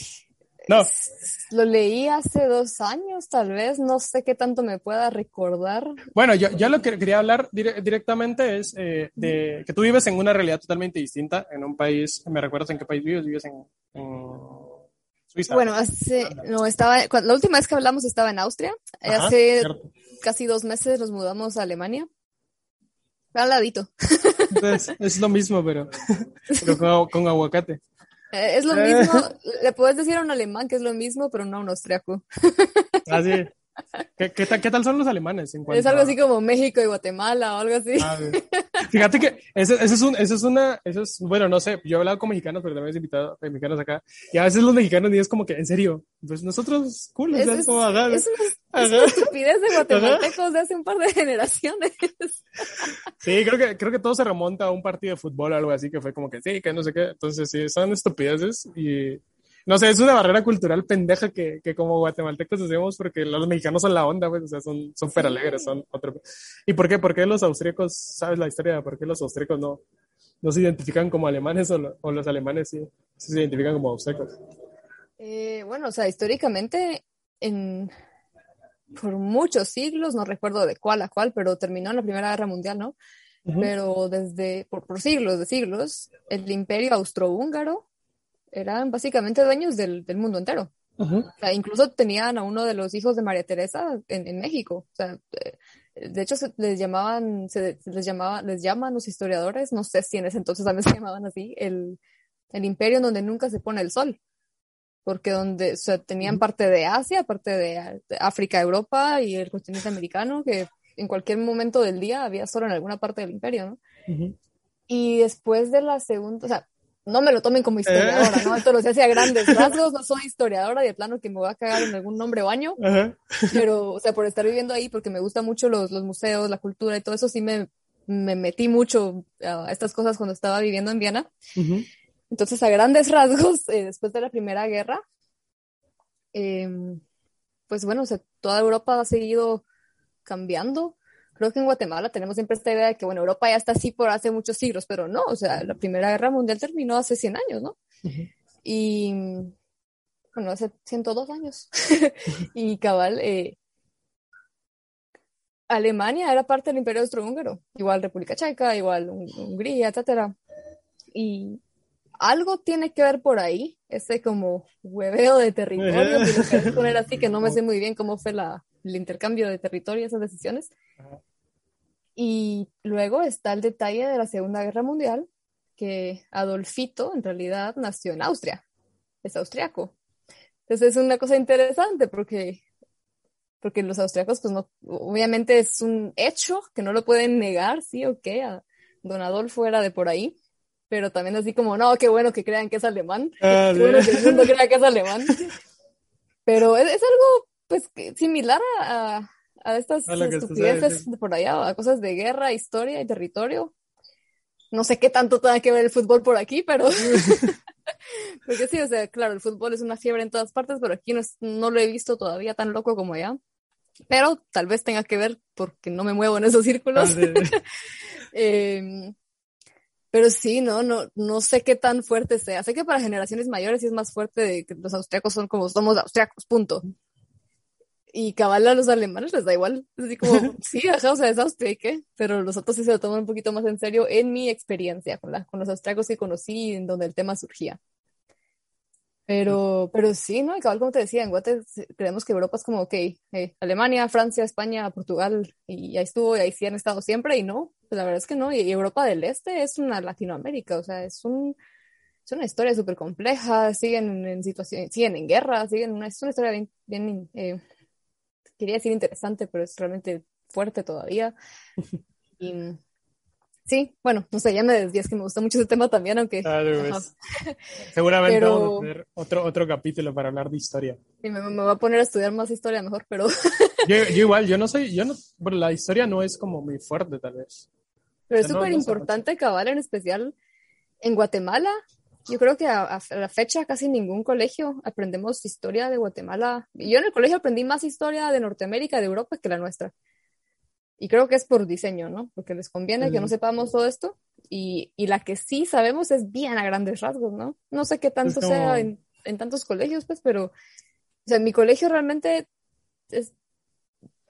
No, lo leí hace dos años, tal vez, no sé qué tanto me pueda recordar. Bueno, yo, yo lo que quería hablar dire- directamente es eh, de que tú vives en una realidad totalmente distinta, en un país, ¿me recuerdas en qué país vives? Vives en, en Suiza. Bueno, hace, no, estaba, cuando- la última vez que hablamos estaba en Austria. Ajá, hace cierto. casi dos meses nos mudamos a Alemania. Al ladito. Entonces, es lo mismo, pero, pero con, con aguacate. Eh, Es lo Eh. mismo, le puedes decir a un alemán que es lo mismo, pero no a un austriaco. Así. ¿Qué, qué, tal, qué tal son los alemanes? En cuanto Es algo a- así como México y Guatemala o algo así. Ah. Fíjate que ese es un, ese es una, eso es, bueno, no sé, yo he hablado con mexicanos, pero también he invitado a mexicanos acá, y a veces los mexicanos ni es como que, en serio, pues nosotros, cool, Es, es- como, es una, una estupidez de guatemaltecos de hace un par de generaciones. Sí, creo que, creo que todo se remonta a un partido de fútbol o algo así, que fue como que sí, que no sé qué, entonces sí, son estupideces y, no sé, es una barrera cultural pendeja que, que como guatemaltecos hacemos porque los mexicanos son la onda, pues, o sea, son súper alegres, son otro. ¿Y por qué? ¿Por qué los austríacos, sabes la historia por qué los austríacos no, no se identifican como alemanes o, lo- o los alemanes sí, sí se identifican como austríacos? Eh, bueno, o sea, históricamente, en, por muchos siglos, no recuerdo de cuál a cuál, pero terminó en la Primera Guerra Mundial, ¿no? Ujú. Pero desde, por, por siglos de siglos, el imperio austrohúngaro eran básicamente dueños del, del mundo entero. O sea, incluso tenían a uno de los hijos de María Teresa en, en México. O sea, eh, de hecho se les llamaban, se les llamaba, les llaman los historiadores, no sé si en ese entonces también se llamaban así, el, el imperio donde nunca se pone el sol. Porque donde, o sea, tenían parte de Asia, parte de, de África, Europa y el continente americano, que en cualquier momento del día había sol en alguna parte del imperio, ¿no? Y después de la segunda, o sea, no me lo tomen como historiadora, ¿no? Esto lo sé hacia grandes rasgos, no soy historiadora de plano que me voy a cagar en algún nombre o año, Ajá. pero, o sea, por estar viviendo ahí, porque me gustan mucho los, los museos, la cultura y todo eso, sí me, me metí mucho a estas cosas cuando estaba viviendo en Viena. Entonces, a grandes rasgos, eh, después de la Primera Guerra, em, pues bueno, o sea, toda Europa ha seguido cambiando. Creo que en Guatemala tenemos siempre esta idea de que, bueno, Europa ya está así por hace muchos siglos, pero no, o sea, la Primera Guerra Mundial terminó hace 100 años, ¿no? Y, bueno, hace 102 años. y cabal, eh, Alemania era parte del Imperio Austrohúngaro, igual República Checa, igual Hun- Hungría, etcétera. Y algo tiene que ver por ahí ese como hueveo de territorio, querés poner así, que no me sé muy bien cómo fue la, el intercambio de territorio, esas decisiones. Y luego está el detalle de la Segunda Guerra Mundial, que Adolfito en realidad nació en Austria, es austriaco. Entonces es una cosa interesante porque, porque los austriacos, pues no, obviamente es un hecho que no lo pueden negar, sí o qué, a don Adolfo era de por ahí, pero también así como, no, qué bueno que crean que es alemán, Ah, qué bueno que el mundo crea que es alemán. Pero es, es algo, pues, similar a, a, estas A estupideces por allá, a cosas de guerra, historia y territorio. No sé qué tanto tenga que ver el fútbol por aquí, pero... Porque sí, o sea, claro, el fútbol es una fiebre en todas partes, pero aquí no, es- no lo he visto todavía tan loco como allá. Pero tal vez tenga que ver porque no me muevo en esos círculos. Em, pero sí, no, no, no sé qué tan fuerte sea. Sé que para generaciones mayores sí es más fuerte de que los austriacos son como somos austriacos, punto. Y cabal a los alemanes les da igual. Así como, sí, ajá, o sea, es Austria. Pero los otros sí se lo toman un poquito más en serio en mi experiencia con, la, con los austriacos que conocí en donde el tema surgía. Pero, pero sí, ¿no? Y cabal, como te decía, en Guate creemos que Europa es como, ok, eh, Alemania, Francia, España, Portugal, y ahí estuvo, y ahí sí han estado siempre, y no, pues la verdad es que no, y, y Europa del Este es una Latinoamérica, o sea, es un, es una historia súper compleja, siguen en situaciones, siguen en guerra, siguen una, es una historia bien, bien eh, quería decir interesante, pero es realmente fuerte todavía. Y, sí, bueno, no sé, ya me desvías, es que me gusta mucho ese tema también, aunque Claro. Seguramente Pero- vamos a tener otro, otro capítulo para hablar de historia. sí, me, me voy a poner a estudiar más historia mejor, pero, Yo, yo igual, yo no soy, yo no, bueno, la historia no es como muy fuerte tal vez. pero es O sea, no- súper no sé importante cabal, en especial en Guatemala. Yo creo que a, a la fecha casi ningún colegio aprendemos historia de Guatemala. Yo en el colegio aprendí más historia de Norteamérica de Europa que la nuestra. Y creo que es por diseño, ¿no? Porque les conviene que no sepamos todo esto. Y, y la que sí sabemos es bien a grandes rasgos, ¿no? No sé qué tanto como- sea en, en tantos colegios, pues, pero, o sea, mi colegio realmente es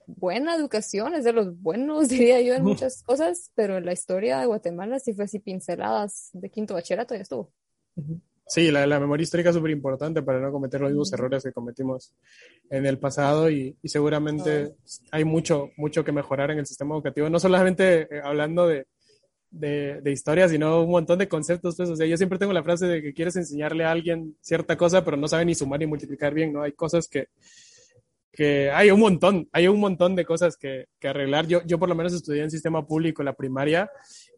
buena educación, es de los buenos, diría yo, en muchas cosas, pero la historia de Guatemala sí fue así pinceladas de quinto bachillerato y estuvo. Sí, la, la memoria histórica es súper importante para no cometer los mismos errores que cometimos en el pasado y, y seguramente hay mucho, mucho que mejorar en el sistema educativo, no solamente eh, hablando de, de, de historia, sino un montón de conceptos. Pues, o sea, yo siempre tengo la frase de que quieres enseñarle a alguien cierta cosa, pero no sabe ni sumar ni multiplicar bien, ¿no? Hay cosas que, que hay un montón, hay un montón de cosas que, que arreglar. Yo, yo por lo menos estudié en sistema público la primaria,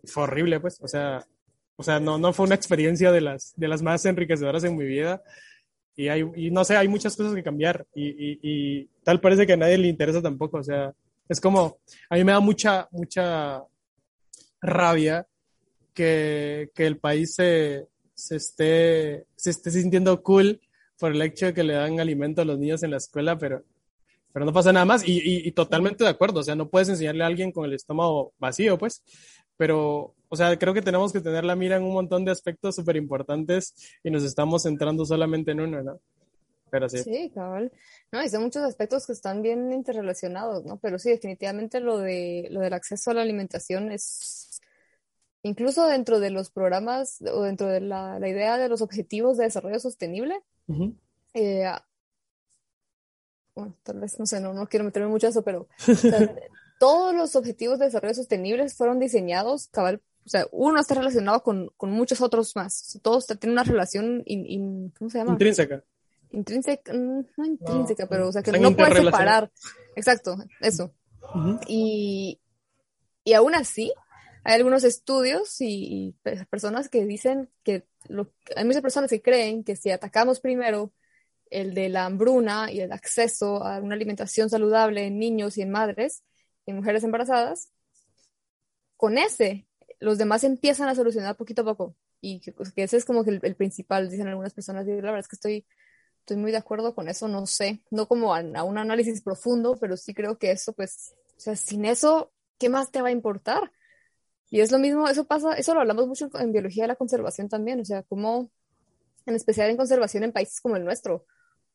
fue horrible, pues, o sea, o sea, no, no fue una experiencia de las, de las más enriquecedoras en mi vida. Y, hay, y no sé, hay muchas cosas que cambiar. Y, y, y tal parece que a nadie le interesa tampoco. O sea, es como, a mí me da mucha, mucha rabia que, que el país se, se, esté, se esté sintiendo cool por el hecho de que le dan alimento a los niños en la escuela, pero, pero no pasa nada más. Y, y, y totalmente de acuerdo. O sea, no puedes enseñarle a alguien con el estómago vacío, pues. Pero, o sea, creo que tenemos que tener la mira en un montón de aspectos súper importantes y nos estamos centrando solamente en uno, ¿no? Pero sí. Sí, cabal. No, y son muchos aspectos que están bien interrelacionados, ¿no? Pero sí, definitivamente lo de lo del acceso a la alimentación es incluso dentro de los programas o dentro de la, la idea de los objetivos de desarrollo sostenible. Eh, bueno, tal vez, no sé, no, no quiero meterme mucho a eso, pero o sea, todos los objetivos de desarrollo sostenibles fueron diseñados, cabal, o sea, uno está relacionado con, con muchos otros más. Todos tienen una relación, in- in- ¿cómo se llama? Intrínseca. intrínseca, mm, no intrínseca, No, pero o sea que no puedes separar. Exacto, eso. Y, y aún así, hay algunos estudios y, y pe- personas que dicen que lo, hay muchas personas que creen que si atacamos primero el de la hambruna y el acceso a una alimentación saludable en niños y en madres, en mujeres embarazadas, con ese los demás empiezan a solucionar poquito a poco. Y que, que ese es como que el, el principal, dicen algunas personas, y la verdad es que estoy, estoy muy de acuerdo con eso, no sé, no como a, a un análisis profundo, pero sí creo que eso, pues, o sea, sin eso, ¿qué más te va a importar? Y es lo mismo, eso pasa, eso lo hablamos mucho en, en biología de la conservación también, o sea, como, en especial en conservación en países como el nuestro,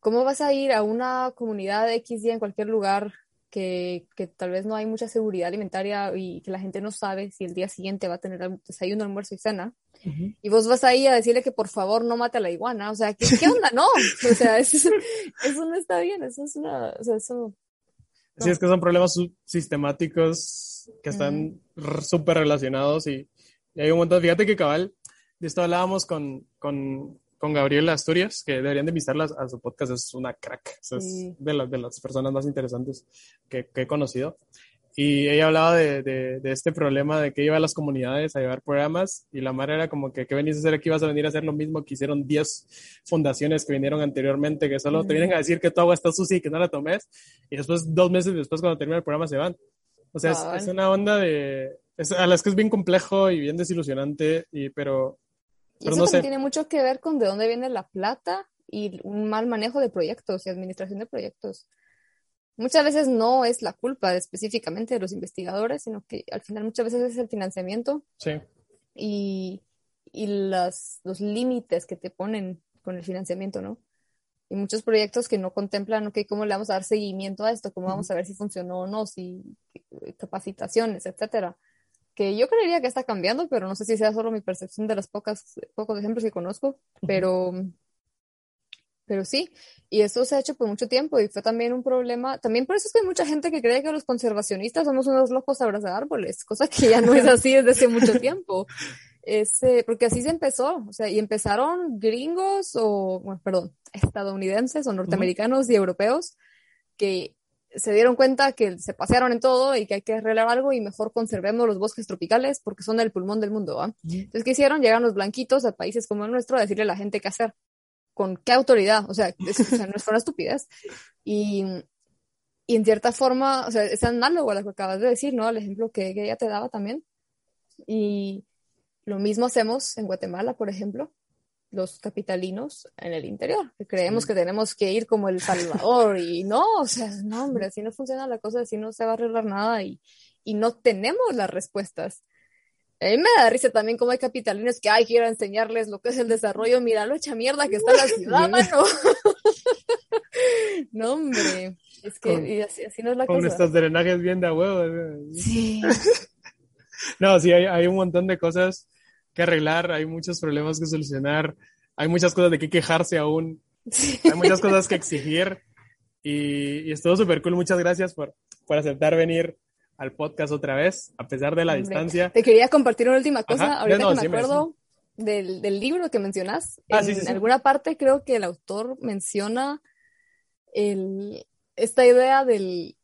¿cómo vas a ir a una comunidad X y en cualquier lugar que, que, tal vez no hay mucha seguridad alimentaria y que la gente no sabe si el día siguiente va a tener desayuno, almuerzo y cena. Uh -huh. Y vos vas ahí a decirle que por favor no mate a la iguana. O sea, ¿qué, qué onda? No. O sea, eso, eso, no está bien. Eso es una. O sea, eso. No. Sí, es que son problemas sistemáticos que están uh súper relacionados y, y, hay un montón. Fíjate que cabal, de esto hablábamos con, con, con Gabriela Asturias, que deberían de visitarla a su podcast, es una crack, o sea, sí. es de, la, de, las personas más interesantes que, que he conocido. Y ella hablaba de, de, de, este problema de que iba a las comunidades a llevar programas y la madre era como que, ¿qué venís a hacer aquí? Vas a venir a hacer lo mismo que hicieron 10 fundaciones que vinieron anteriormente, que solo mm. te vienen a decir que tu agua está sucia y que no la tomes y después, dos meses después, cuando termina el programa, se van. O sea, es, es, una onda de... Es, a las que es bien complejo y bien desilusionante, y, pero y eso no sé. tiene mucho que ver con de dónde viene la plata y un mal manejo de proyectos y administración de proyectos. Muchas veces no es la culpa específicamente de los investigadores, sino que al final muchas veces es el financiamiento sí. y, y las, los límites que te ponen con el financiamiento, ¿no? Y muchos proyectos que no contemplan, ok, ¿cómo le vamos a dar seguimiento a esto? ¿Cómo vamos a ver si funcionó o no? Si capacitaciones, etcétera que yo creería que está cambiando, pero no sé si sea solo mi percepción de los pocas, pocos ejemplos que conozco, pero, pero sí, y eso se ha hecho por mucho tiempo y fue también un problema, también por eso es que hay mucha gente que cree que los conservacionistas somos unos locos a abrazar árboles, cosa que ya no es así desde hace mucho tiempo. Ese, porque así se empezó, o sea, y empezaron gringos o, bueno, perdón, estadounidenses o norteamericanos uh -huh. y europeos que se dieron cuenta que se pasearon en todo y que hay que arreglar algo y mejor conservemos los bosques tropicales porque son el pulmón del mundo. ¿va? Entonces, ¿qué hicieron? Llegaron los blanquitos a países como el nuestro a decirle a la gente qué hacer. ¿Con qué autoridad? O sea, es, o sea no es una estupidez. Y, y en cierta forma, o sea, es análogo a lo que acabas de decir, ¿no? Al ejemplo que, que ella te daba también. Y lo mismo hacemos en Guatemala, por ejemplo los capitalinos en el interior, que creemos que tenemos que ir como El Salvador y no, o sea, no, hombre, así no funciona la cosa, así no se va a arreglar nada y, y no tenemos las respuestas. A mí me da risa también como hay capitalinos que, ay, quiero enseñarles lo que es el desarrollo, mira lo hecha mierda que está la ciudad, mano. no, hombre, es que con, así, así, no es la con cosa. Con estos drenajes bien de huevo. Sí. no, sí, hay, hay un montón de cosas que arreglar, hay muchos problemas que solucionar, hay muchas cosas de qué quejarse aún, sí. hay muchas cosas que exigir y, y estuvo súper cool. Muchas gracias por, por aceptar venir al podcast otra vez, a pesar de la Hombre, distancia. Te quería compartir una última cosa, Ajá, ahorita no, que me sí, acuerdo. Del, del, libro que mencionas. Ah, en sí, alguna parte creo que el autor menciona el, esta idea del,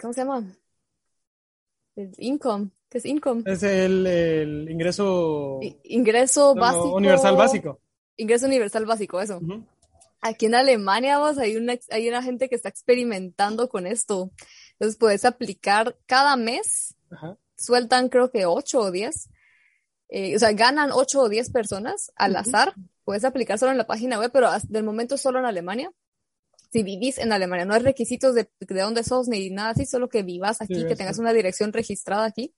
¿cómo se llama? El income, ¿qué es income? Es el, el ingreso... ingreso no, básico. Universal básico. Ingreso universal básico, eso. Uh -huh. Aquí en Alemania, vos, hay una, hay una gente que está experimentando con esto. Entonces puedes aplicar cada mes, Ajá. sueltan creo que 8 o 10, eh, o sea, ganan 8 o 10 personas al uh -huh. azar. Puedes aplicar solo en la página web, pero del momento solo en Alemania. Si vivís en Alemania, no hay requisitos de, de dónde sos ni nada así, solo que vivas aquí, sí, que tengas una dirección registrada aquí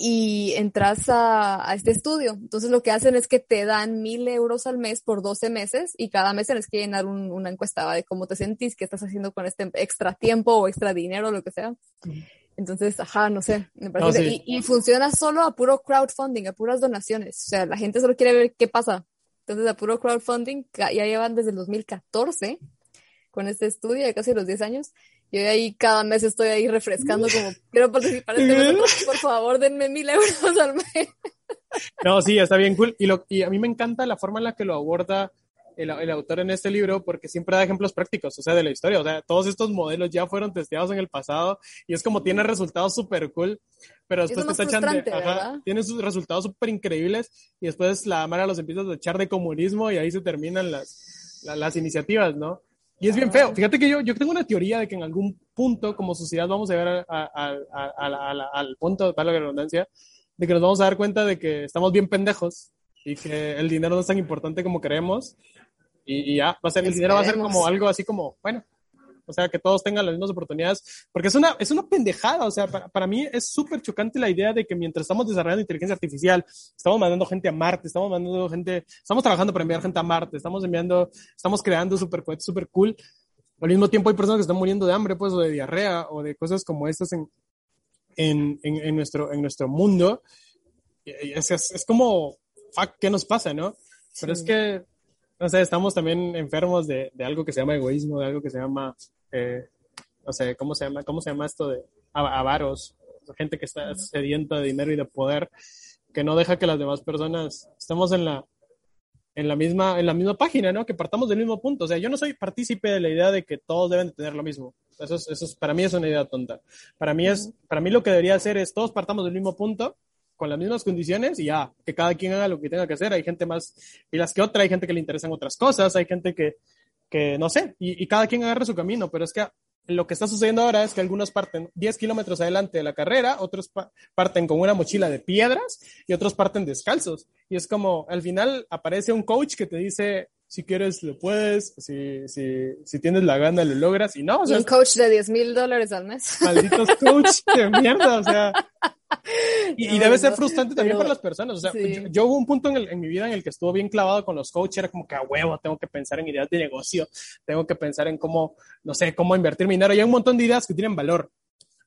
y entras a, a, este estudio. Entonces lo que hacen es que te dan mil euros al mes por 12 meses y cada mes tienes que llenar un, una encuesta de cómo te sentís, qué estás haciendo con este extra tiempo o extra dinero, lo que sea. Entonces, ajá, no sé. Me parece no, sí. y, y, funciona solo a puro crowdfunding, a puras donaciones. O sea, la gente solo quiere ver qué pasa. Entonces, a puro crowdfunding, ya llevan desde el 2014 con este estudio, ya casi los 10 años. Yo ahí cada mes estoy ahí refrescando como, quiero participar en este por favor, denme mil euros al mes. No, sí, está bien cool. Y, lo, y a mí me encanta la forma en la que lo aborda el, el, autor en este libro, porque siempre da ejemplos prácticos, o sea, de la historia. O sea, todos estos modelos ya fueron testeados en el pasado y es como tiene resultados súper cool, pero después te de. Ajá, tiene sus resultados súper increíbles y después la Mara los empieza a echar de comunismo y ahí se terminan las, las, las iniciativas, ¿no? Y es bien feo. Fíjate que yo, yo tengo una teoría de que en algún punto, como sociedad, vamos a llegar a, a, a, al punto, para la redundancia, de que nos vamos a dar cuenta de que estamos bien pendejos y que el dinero no es tan importante como creemos. Y, y ya, va a ser, el dinero va a ser como algo así como, bueno, o sea, que todos tengan las mismas oportunidades, porque es una, es una pendejada, o sea, para, para mí es súper chocante la idea de que mientras estamos desarrollando inteligencia artificial, estamos mandando gente a Marte, estamos mandando gente, estamos trabajando para enviar gente a Marte, estamos enviando, estamos creando super cohetes super cool, al mismo tiempo hay personas que están muriendo de hambre, pues, o de diarrea, o de cosas como estas en, en, en, nuestro, en nuestro mundo. Es, es, es, como, fuck, ¿qué nos pasa, no? Pero es que, no sé, estamos también enfermos de, de, algo que se llama egoísmo, de algo que se llama, eh, no sé, ¿cómo se llama? ¿Cómo se llama esto de avaros? Gente que está sedienta de dinero y de poder, que no deja que las demás personas estemos en la, en la misma, en la misma página, ¿no? Que partamos del mismo punto. O sea, yo no soy partícipe de la idea de que todos deben tener lo mismo. Eso es, eso es, para mí es una idea tonta. Para mí es, para mí lo que debería hacer es todos partamos del mismo punto, con las mismas condiciones y ya, que cada quien haga lo que tenga que hacer. Hay gente más y las que otra, hay gente que le interesan otras cosas, hay gente que, que no sé, y, cada quien agarre su camino, pero es que lo que está sucediendo ahora es que algunos parten 10 kilómetros adelante de la carrera, otros pa parten con una mochila de piedras y otros parten descalzos. Y es como, al final aparece un coach que te dice, si quieres lo puedes, si, si, si tienes la gana lo logras, y no. O sea, un coach de 10 mil dólares al mes. Malditos coach de mierda, o sea. Y, no, y debe ser frustrante también pero, para las personas. O sea, sí. yo, yo, hubo un punto en, el, en, mi vida en el que estuvo bien clavado con los coaches, era como que a huevo, tengo que pensar en ideas de negocio, tengo que pensar en cómo, no sé, cómo invertir mi dinero. Y hay un montón de ideas que tienen valor.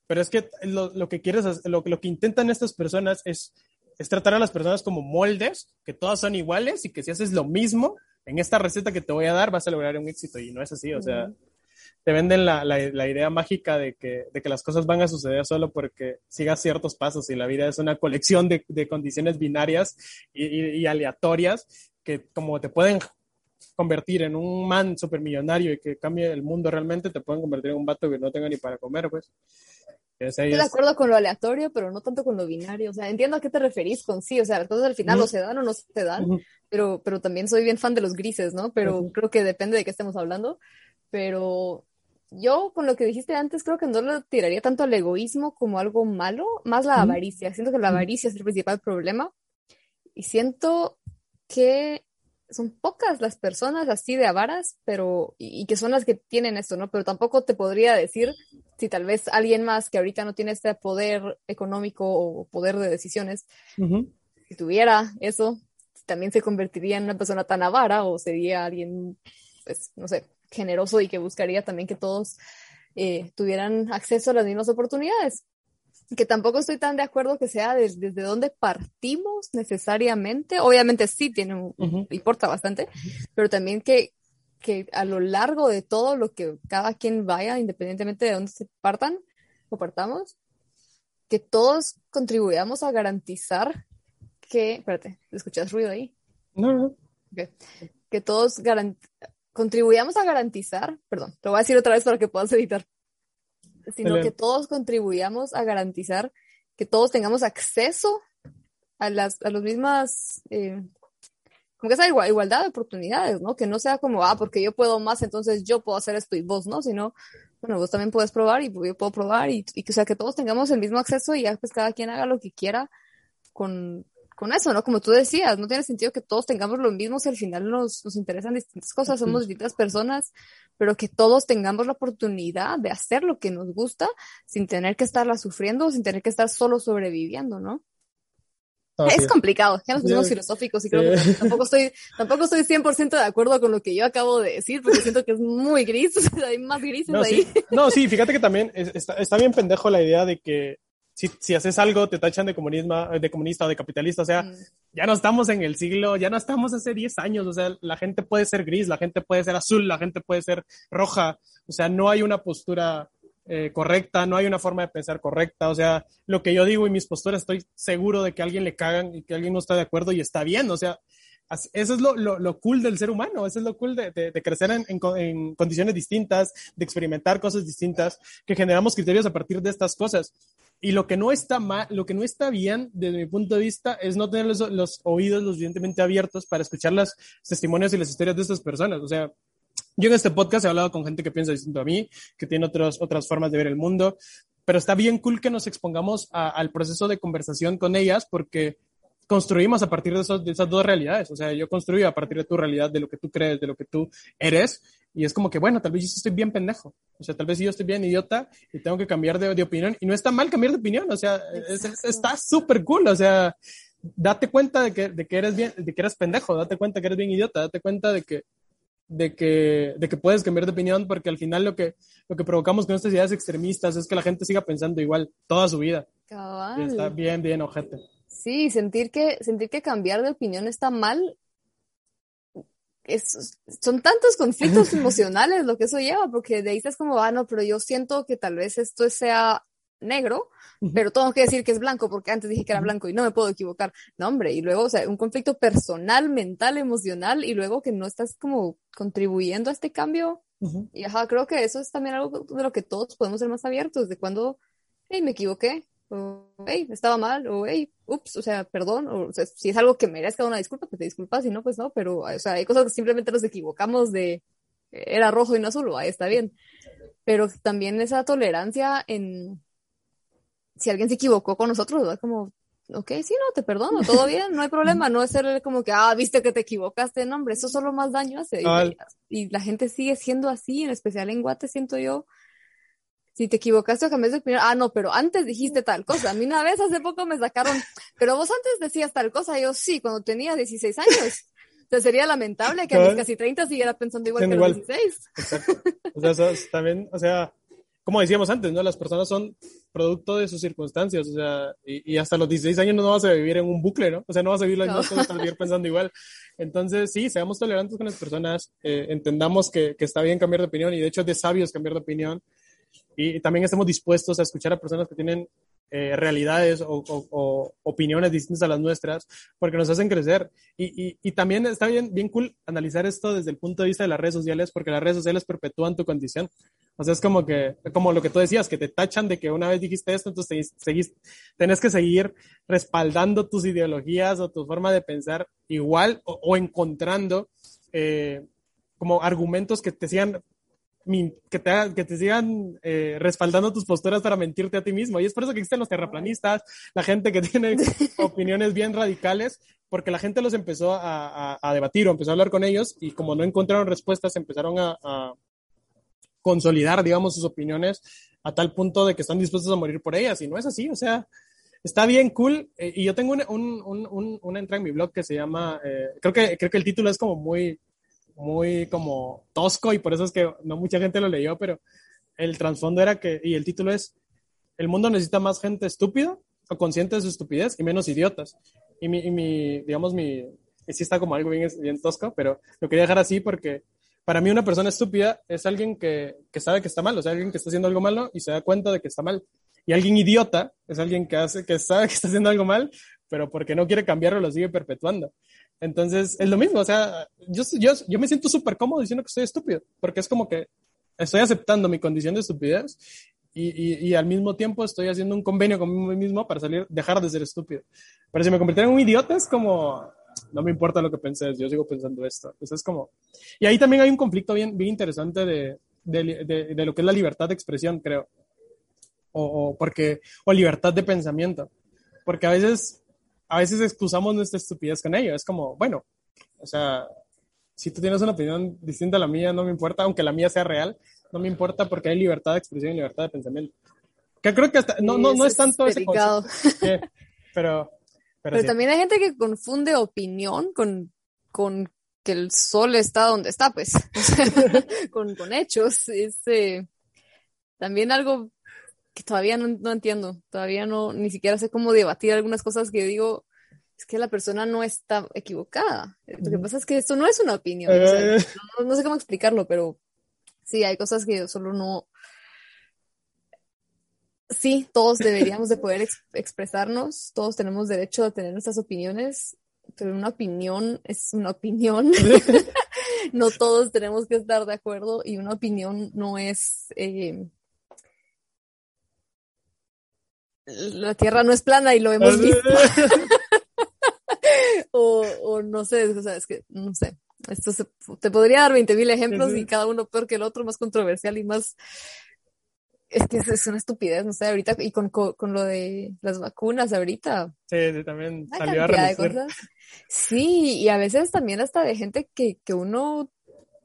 Pero es que lo, lo que quieres, lo, lo que intentan estas personas es, es tratar a las personas como moldes, que todas son iguales y que si haces lo mismo en esta receta que te voy a dar vas a lograr un éxito. Y no es así, o sea, te venden la, la, la, idea mágica de que, de que las cosas van a suceder solo porque sigas ciertos pasos y la vida es una colección de, de condiciones binarias y, y, y, aleatorias que como te pueden convertir en un man supermillonario y que cambie el mundo realmente, te pueden convertir en un vato que no tenga ni para comer, pues. Estoy de acuerdo con lo aleatorio, pero no tanto con lo binario. O sea, entiendo a qué te referís con sí. O sea, las cosas al final uh -huh. o se dan o no se dan, uh -huh. pero, pero también soy bien fan de los grises, ¿no? Pero uh -huh. creo que depende de qué estemos hablando. Pero yo, con lo que dijiste antes, creo que no lo tiraría tanto al egoísmo como algo malo, más la avaricia. Siento que la avaricia es el principal problema. Y siento que son pocas las personas así de avaras, pero, y, y, que son las que tienen esto, ¿no? Pero tampoco te podría decir si tal vez alguien más que ahorita no tiene este poder económico o poder de decisiones, uh -huh. si tuviera eso, también se convertiría en una persona tan avara o sería alguien, pues, no sé, generoso y que buscaría también que todos eh, tuvieran acceso a las mismas oportunidades que tampoco estoy tan de acuerdo que sea desde, desde dónde partimos necesariamente. Obviamente sí tiene un, uh -huh. importa bastante, pero también que, que a lo largo de todo lo que cada quien vaya, independientemente de dónde se partan o partamos, que todos contribuyamos a garantizar que, espérate, ¿escuchas ruido ahí? No, no. Okay. Que todos garant contribuyamos a garantizar, perdón, lo voy a decir otra vez para que puedas editar sino que todos contribuyamos a garantizar que todos tengamos acceso a las a las mismas eh, como que esa igual, igualdad de oportunidades, ¿no? Que no sea como, ah, porque yo puedo más, entonces yo puedo hacer esto y vos no, sino, bueno, vos también puedes probar y yo puedo probar y, y que, o sea, que todos tengamos el mismo acceso y ya pues cada quien haga lo que quiera con, con eso, ¿no? Como tú decías, no tiene sentido que todos tengamos lo mismo si al final nos, nos interesan distintas cosas, somos distintas personas, pero que todos tengamos la oportunidad de hacer lo que nos gusta sin tener que estarla sufriendo, sin tener que estar solo sobreviviendo, ¿no? Es complicado, ya nos pusimos filosóficos y creo sí. que tampoco estoy, tampoco estoy 100% de acuerdo con lo que yo acabo de decir, porque siento que es muy gris, hay más grises no, ahí. Sí. No, sí, fíjate que también está, está bien pendejo la idea de que si, si, haces algo te tachan de comunismo, de comunista o de capitalista, o sea, mm. ya no estamos en el siglo, ya no estamos hace 10 años, o sea, la gente puede ser gris, la gente puede ser azul, la gente puede ser roja, o sea, no hay una postura eh, correcta, no hay una forma de pensar correcta, o sea, lo que yo digo y mis posturas estoy seguro de que a alguien le cagan y que alguien no está de acuerdo y está bien, o sea, eso es lo, lo, lo, cool del ser humano, eso es lo cool de, de, de crecer en, en, en, condiciones distintas, de experimentar cosas distintas, que generamos criterios a partir de estas cosas. Y lo que no está mal, lo que no está bien, desde mi punto de vista, es no tener los, los oídos lo suficientemente abiertos para escuchar los testimonios y las historias de estas personas. O sea, yo en este podcast he hablado con gente que piensa distinto a mí, que tiene otros, otras formas de ver el mundo, pero está bien cool que nos expongamos a, al proceso de conversación con ellas porque construimos a partir de, esos, de, esas dos realidades. O sea, yo construyo a partir de tu realidad, de lo que tú crees, de lo que tú eres. Y es como que, bueno, tal vez yo estoy bien pendejo. O sea, tal vez yo estoy bien idiota y tengo que cambiar de, de opinión. Y no está mal cambiar de opinión. O sea, es, es, está súper cool. O sea, date cuenta de que, de que eres bien, de que eres pendejo. Date cuenta que eres bien idiota. Date cuenta de que, de que, de que puedes cambiar de opinión, porque al final lo que, lo que provocamos con estas ideas extremistas es que la gente siga pensando igual toda su vida. Cabal. Y está bien, bien, ojete. Sí, sentir que, sentir que cambiar de opinión está mal. Es, son tantos conflictos emocionales lo que eso lleva, porque de ahí estás como, ah, no, pero yo siento que tal vez esto sea negro, pero tengo que decir que es blanco porque antes dije que era blanco y no me puedo equivocar. No, hombre, y luego, o sea, un conflicto personal, mental, emocional y luego que no estás como contribuyendo a este cambio. Y ajá, creo que eso es también algo de lo que todos podemos ser más abiertos, de cuando, hey, me equivoqué, o hey, estaba mal, o hey, ups, o sea, perdón, o, sea, si es algo que merezca una disculpa, pues te disculpas, si no, pues no, pero, o sea, hay cosas que simplemente nos equivocamos de, era rojo y no azul, ahí está bien. Pero también esa tolerancia en, si alguien se equivocó con nosotros, ¿verdad? Como, ok, sí, no, te perdono, todo bien, no hay problema, no es ser como que, ah, viste que te equivocaste, no, hombre, eso solo más daño hace. Y, y, la gente sigue siendo así, en especial en Guate, siento yo. Si te equivocaste o cambiaste de opinión, ah, no, pero antes dijiste tal cosa. A mí una vez hace poco me sacaron, pero vos antes decías tal cosa, yo sí, cuando tenía 16 años. Entonces sería lamentable que a mis casi 30 siguiera pensando igual que a los 16. Exacto. O sea, eso es también, o sea, como decíamos antes, ¿no? Las personas son producto de sus circunstancias, o sea, y, y, hasta los 16 años no vas a vivir en un bucle, ¿no? O sea, no vas a vivir las no. cosas, vivir pensando igual. Entonces, sí, seamos tolerantes con las personas, eh, entendamos que, que, está bien cambiar de opinión y de hecho es de sabios cambiar de opinión y, también estemos dispuestos a escuchar a personas que tienen eh, realidades o, o, o, opiniones distintas a las nuestras, porque nos hacen crecer. Y, y, y, también está bien, bien cool analizar esto desde el punto de vista de las redes sociales, porque las redes sociales perpetúan tu condición. O sea, es como que, como lo que tú decías, que te tachan de que una vez dijiste esto, entonces seguís, tenés que seguir respaldando tus ideologías o tu forma de pensar igual o, o encontrando eh, como argumentos que te sigan que te, que te sigan eh, respaldando tus posturas para mentirte a ti mismo. Y es por eso que existen los terraplanistas, la gente que tiene opiniones bien radicales, porque la gente los empezó a, a, a, debatir o empezó a hablar con ellos y como no encontraron respuestas, empezaron a, a consolidar, digamos, sus opiniones a tal punto de que están dispuestos a morir por ellas. Y no es así, o sea, está bien cool. Eh, y yo tengo un, un, un, una entrada en mi blog que se llama, eh, creo, que, creo que el título es como muy muy como tosco y por eso es que no mucha gente lo leyó, pero el trasfondo era que, y el título es, el mundo necesita más gente estúpida o consciente de su estupidez y menos idiotas. Y mi, y mi digamos, mi, sí está como algo bien, bien tosco, pero lo quería dejar así porque para mí una persona estúpida es alguien que, que sabe que está mal, o sea, alguien que está haciendo algo malo y se da cuenta de que está mal. Y alguien idiota es alguien que hace, que sabe que está haciendo algo mal, pero porque no quiere cambiarlo lo sigue perpetuando. Entonces, es lo mismo, o sea, yo, yo, yo me siento súper cómodo diciendo que soy estúpido, porque es como que estoy aceptando mi condición de estupidez y, y, y, al mismo tiempo estoy haciendo un convenio conmigo mismo para salir, dejar de ser estúpido. Pero si me convirtiera en un idiota es como, no me importa lo que penses, yo sigo pensando esto. Entonces es como, y ahí también hay un conflicto bien, bien interesante de, de, de, de lo que es la libertad de expresión, creo. O, o, porque, o libertad de pensamiento. Porque a veces a veces excusamos nuestra estupidez con ello. Es como, bueno, o sea, si tú tienes una opinión distinta a la mía, no me importa, aunque la mía sea real, no me importa porque hay libertad de expresión y libertad de pensamiento. Que creo que hasta, no, no, no es tanto ese concepto, que, pero, pero, pero sí. también hay gente que confunde opinión con, con que el sol está donde está, pues, con, con hechos. Es eh, también algo que todavía no, no, entiendo, todavía no, ni siquiera sé cómo debatir algunas cosas que digo, es que la persona no está equivocada. Lo que pasa es que esto no es una opinión, o sea, eh. no, no, sé cómo explicarlo, pero sí, hay cosas que yo solo no... Sí, todos deberíamos de poder ex expresarnos, todos tenemos derecho a tener nuestras opiniones, pero una opinión es una opinión. no todos tenemos que estar de acuerdo y una opinión no es... Eh, la Tierra no es plana y lo hemos visto. o, o, no sé, o sea, es que no sé. Esto se, te podría dar 20.000 ejemplos uh -huh. y cada uno peor que el otro, más controversial y más... Es que es una estupidez, no sé, ahorita, y con, con, con lo de las vacunas ahorita. Sí, sí también salió a relucir. Sí, y a veces también hasta de gente que, que uno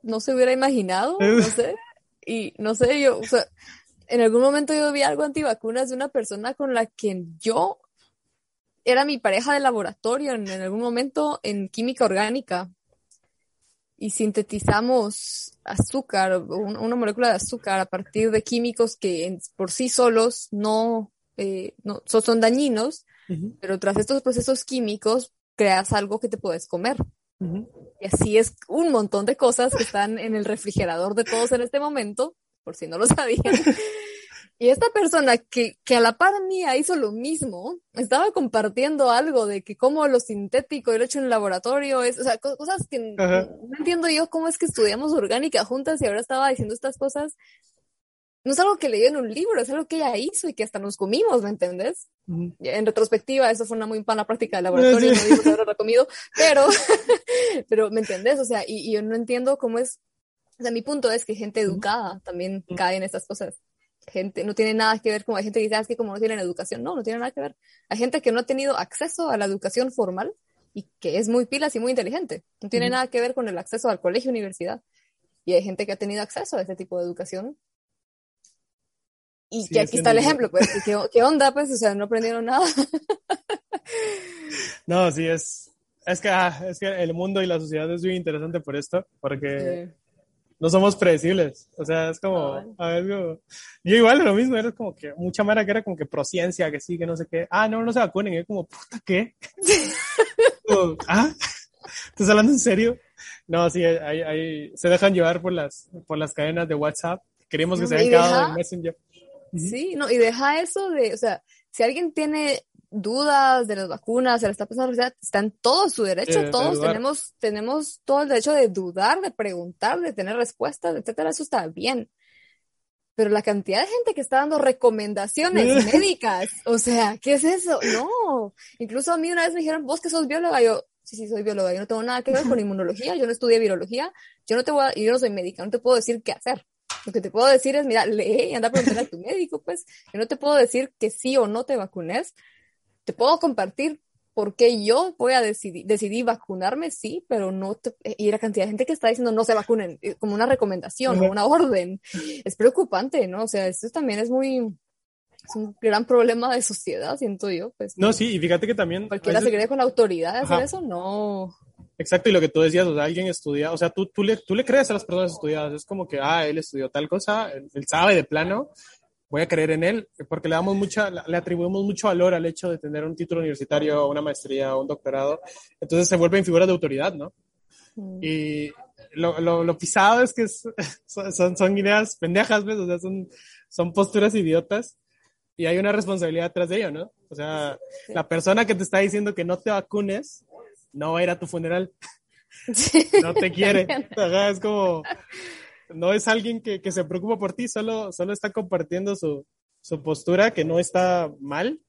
no se hubiera imaginado, no sé. Y no sé, yo, o sea, en algún momento yo vi algo antivacunas de una persona con la que yo era mi pareja de laboratorio en, en algún momento en química orgánica. y sintetizamos azúcar, una molécula de azúcar a partir de químicos que por sí solos no, eh, no son, dañinos, pero tras estos procesos químicos creas algo que te puedes comer. Y así es un montón de cosas que están en el refrigerador de todos en este momento, por si no lo sabían. Y esta persona que, que a la par mía hizo lo mismo, estaba compartiendo algo de que como lo sintético y lo hecho en el laboratorio es, o sea, cosas que no entiendo yo cómo es que estudiamos orgánica juntas y ahora estaba diciendo estas cosas. No es algo que leí en un libro, es algo que ella hizo y que hasta nos comimos, ¿me entiendes? En retrospectiva, eso fue una muy pana práctica de laboratorio, no digo que comido, pero, pero, ¿me entiendes? O sea, y, y, yo no entiendo cómo es, o sea, mi punto es que gente educada también cae en estas cosas gente, no tiene nada que ver con, hay gente que dice, ah, es que como no tienen educación, no, no tiene nada que ver. Hay gente que no ha tenido acceso a la educación formal y que es muy pilas y muy inteligente. No tiene nada que ver con el acceso al colegio, universidad. Y hay gente que ha tenido acceso a ese tipo de educación. Y que aquí está el ejemplo, pues, ¿qué, onda, pues? O sea, no aprendieron nada. no, sí, es, es que, ah, es que el mundo y la sociedad es muy interesante por esto, porque no somos predecibles. O sea, es como, a ver, yo, igual lo mismo, era como que mucha mara que era como que prociencia, que sí, que no sé qué. Ah, no, no se vacunen. Y yo como, puta, ¿qué? ¿Ah? ¿Estás hablando en serio? No, sí, ahí, ahí, se dejan llevar por las, por las cadenas de WhatsApp. Queremos que se hayan quedado en Messenger. Sí, no, y deja eso de, o sea, si alguien tiene dudas de las vacunas, se le está pasando la está en todo su derecho, todos tenemos, tenemos todo el derecho de dudar, de preguntar, de tener respuestas, etcétera, eso está bien. Pero la cantidad de gente que está dando recomendaciones médicas, o sea, ¿qué es eso? No, incluso a mí una vez me dijeron, vos que sos bióloga, yo, sí, sí, soy bióloga, yo no tengo nada que ver con inmunología, yo no estudié virología, yo no te voy a, yo no soy médica, no te puedo decir qué hacer. Lo que te puedo decir es, mira, lee y anda a preguntar a tu médico, pues. Yo no te puedo decir que sí o no te vacunes, te puedo compartir por qué yo voy a decidir, decidí vacunarme, sí, pero no te, y la cantidad de gente que está diciendo no se vacunen, eh, como una recomendación o una orden, es preocupante, ¿no? O sea, esto también es muy, es un gran problema de sociedad, siento yo. Pues, no, sí, y fíjate que también... Cualquiera se cree con la autoridad de hacer eso, no. Exacto, y lo que tú decías, o sea, alguien estudia, o sea, tú, tú, le, tú le crees a las personas estudiadas, es como que, ah, él estudió tal cosa, él sabe de plano, voy a creer en él porque le damos mucha, le atribuimos mucho valor al hecho de tener un título universitario, una maestría un doctorado. Entonces se vuelven figuras de autoridad, ¿no? Mm. Y lo, lo, lo, pisado es que son, son ideas pendejas, ¿ves? O sea, son, son posturas idiotas y hay una responsabilidad detrás de ello, ¿no? O sea, la persona que te está diciendo que no te vacunes no va a ir a tu funeral. no te quiere. es como, no es alguien que, que, se preocupa por ti, solo, solo está compartiendo su, su postura que no está mal.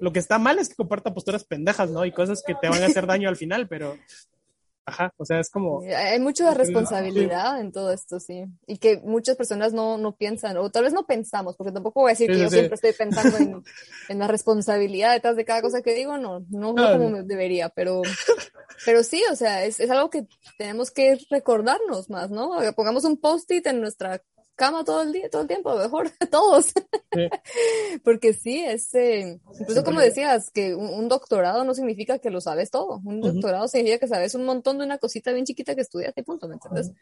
Lo que está mal es que comparta posturas pendejas, ¿no? Y cosas que te van a hacer daño al final, pero Ajá, o sea, es como... Hay mucho de responsabilidad en todo esto, sí. Y que muchas personas no, no piensan, o tal vez no pensamos, porque tampoco voy a decir que yo siempre estoy pensando en, en, la responsabilidad detrás de cada cosa que digo, no, no, como debería, pero, pero sí, o sea, es, es algo que tenemos que recordarnos más, ¿no? Pongamos un post-it en nuestra cama todo el día, todo el tiempo, mejor, todos. Porque sí, es, eh, incluso como decías, que un, doctorado no significa que lo sabes todo. Un doctorado significa que sabes un montón de una cosita bien chiquita que estudias y punto, ¿me entiendes?